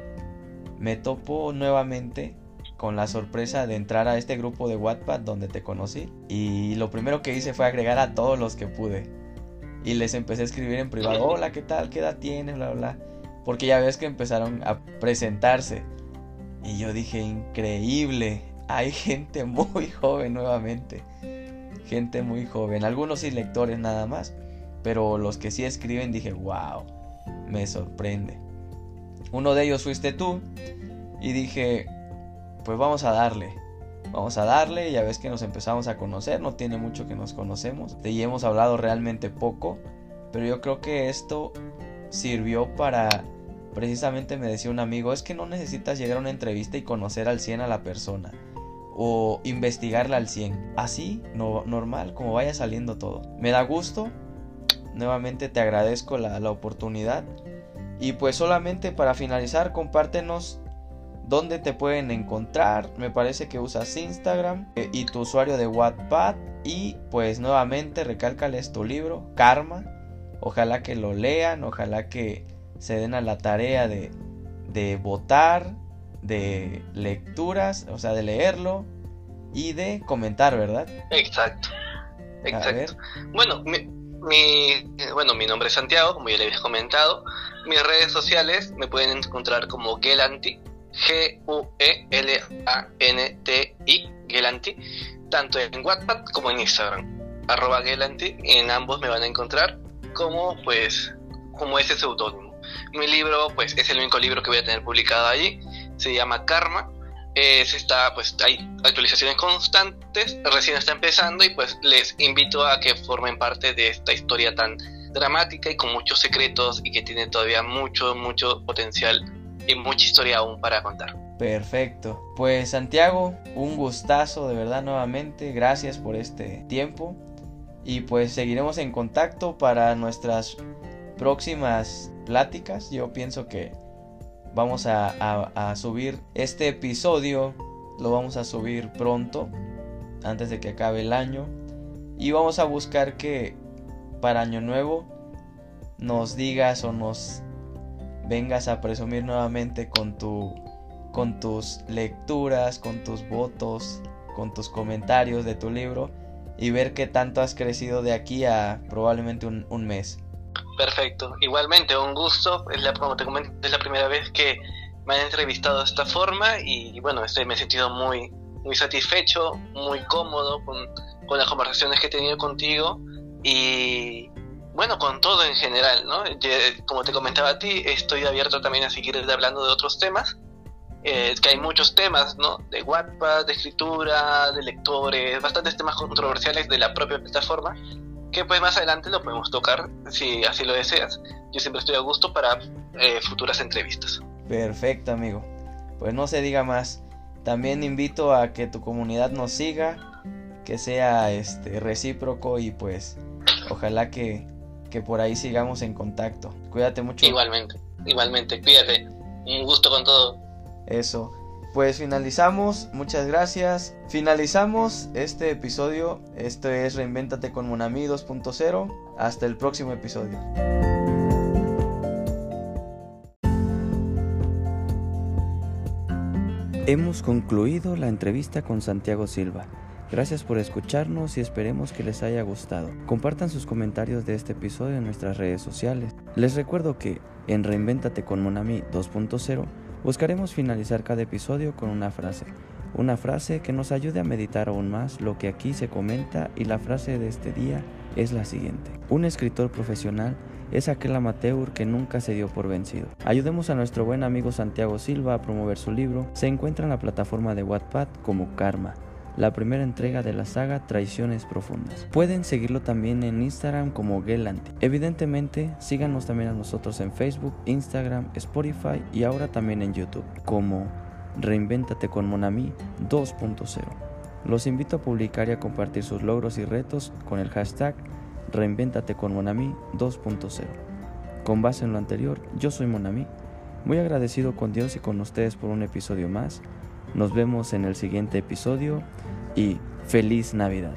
Speaker 2: me topo nuevamente con la sorpresa de entrar a este grupo de Wattpad donde te conocí. Y lo primero que hice fue agregar a todos los que pude. Y les empecé a escribir en privado, hola, ¿qué tal? ¿Qué edad tienes? Bla, bla. Porque ya ves que empezaron a presentarse. Y yo dije, increíble, hay gente muy joven nuevamente gente muy joven, algunos sí lectores nada más, pero los que sí escriben dije, wow, me sorprende. Uno de ellos fuiste tú y dije, pues vamos a darle, vamos a darle, ya ves que nos empezamos a conocer, no tiene mucho que nos conocemos, y hemos hablado realmente poco, pero yo creo que esto sirvió para precisamente me decía un amigo, es que no necesitas llegar a una entrevista y conocer al 100 a la persona o investigarla al 100. Así, no, normal, como vaya saliendo todo. Me da gusto. Nuevamente te agradezco la, oportunidad. Y pues solamente para finalizar, compártenos dónde te pueden encontrar. Me parece que usas Instagram eh, y tu usuario de Wattpad. Y pues nuevamente recálcales tu libro, Karma. Ojalá que lo lean, ojalá que se den a la tarea de, de votar, de lecturas, o sea, de leerlo y de comentar, ¿verdad?
Speaker 3: Exacto. Exacto. Bueno, mi, bueno, mi nombre es Santiago, como ya le había comentado. Mis redes sociales me pueden encontrar como Gelanti, G-U-E-L-A-N-T-I, Gelanti, tanto en WhatsApp como en Instagram, arroba Gelanti, en ambos me van a encontrar como, pues, como ese seudónimo. Mi libro, pues, es el único libro que voy a tener publicado allí se llama Karma. se está, pues hay actualizaciones constantes, recién está empezando y pues les invito a que formen parte de esta historia tan dramática y con muchos secretos y que tiene todavía mucho, mucho potencial mucha historia aún para contar.
Speaker 2: Perfecto. Pues Santiago, un gustazo de verdad nuevamente. Gracias por este tiempo. Y pues seguiremos en contacto para nuestras próximas pláticas. Yo pienso que vamos a, subir este episodio, lo vamos a subir pronto, antes de que acabe el año. Y vamos a buscar que para año nuevo nos digas o nos vengas a presumir nuevamente con tu con tus lecturas, con tus votos, con tus comentarios de tu libro y ver qué tanto has crecido de aquí a probablemente un mes.
Speaker 3: Perfecto. Igualmente, un gusto. Es la, como te comento, es la primera vez que me han entrevistado de esta forma y, bueno, estoy, me he sentido muy, muy satisfecho, muy cómodo con, con las conversaciones que he tenido contigo y, bueno, con todo en general, ¿no? como te comentaba a ti, estoy abierto también a seguir hablando de otros temas. Eh, que hay muchos temas, ¿no? De WhatsApp, de escritura, de lectores, bastantes temas controversiales de la propia plataforma que pues más adelante lo podemos tocar si así lo deseas. Yo siempre estoy a gusto para eh, futuras entrevistas.
Speaker 2: Perfecto, amigo. Pues no se diga más. También invito a que tu comunidad nos siga, que sea este recíproco y pues ojalá que, que por ahí sigamos en contacto. Cuídate mucho.
Speaker 3: Igualmente. Igualmente, cuídate. Un gusto con todo.
Speaker 2: Eso. Pues finalizamos, muchas gracias. Finalizamos este episodio. Esto es Reinvéntate con Monami 2.0. Hasta el próximo episodio. Hemos concluido la entrevista con Santiago Silva. Gracias por escucharnos y esperemos que les haya gustado. Compartan sus comentarios de este episodio en nuestras redes sociales. Les recuerdo que en Reinvéntate con Monami 2.0 buscaremos finalizar cada episodio con una frase. Una frase que nos ayude a meditar aún más lo que aquí se comenta y la frase de este día es la siguiente. Un escritor profesional es aquel amateur que nunca se dio por vencido. Ayudemos a nuestro buen amigo Santiago Silva a promover su libro. Se encuentra en la plataforma de Wattpad como Karma la primera entrega de la saga Traiciones Profundas. Pueden seguirlo también en Instagram como Gelanti. Evidentemente, síganos también a nosotros en Facebook, Instagram, Spotify y ahora también en YouTube como Reinvéntate con Monami 2.0. Los invito a publicar y a compartir sus logros y retos con el hashtag Reinvéntate con Monami 2.0. Con base en lo anterior, yo soy Monami, muy agradecido con Dios y con ustedes por un episodio más. Nos vemos en el siguiente episodio y feliz Navidad.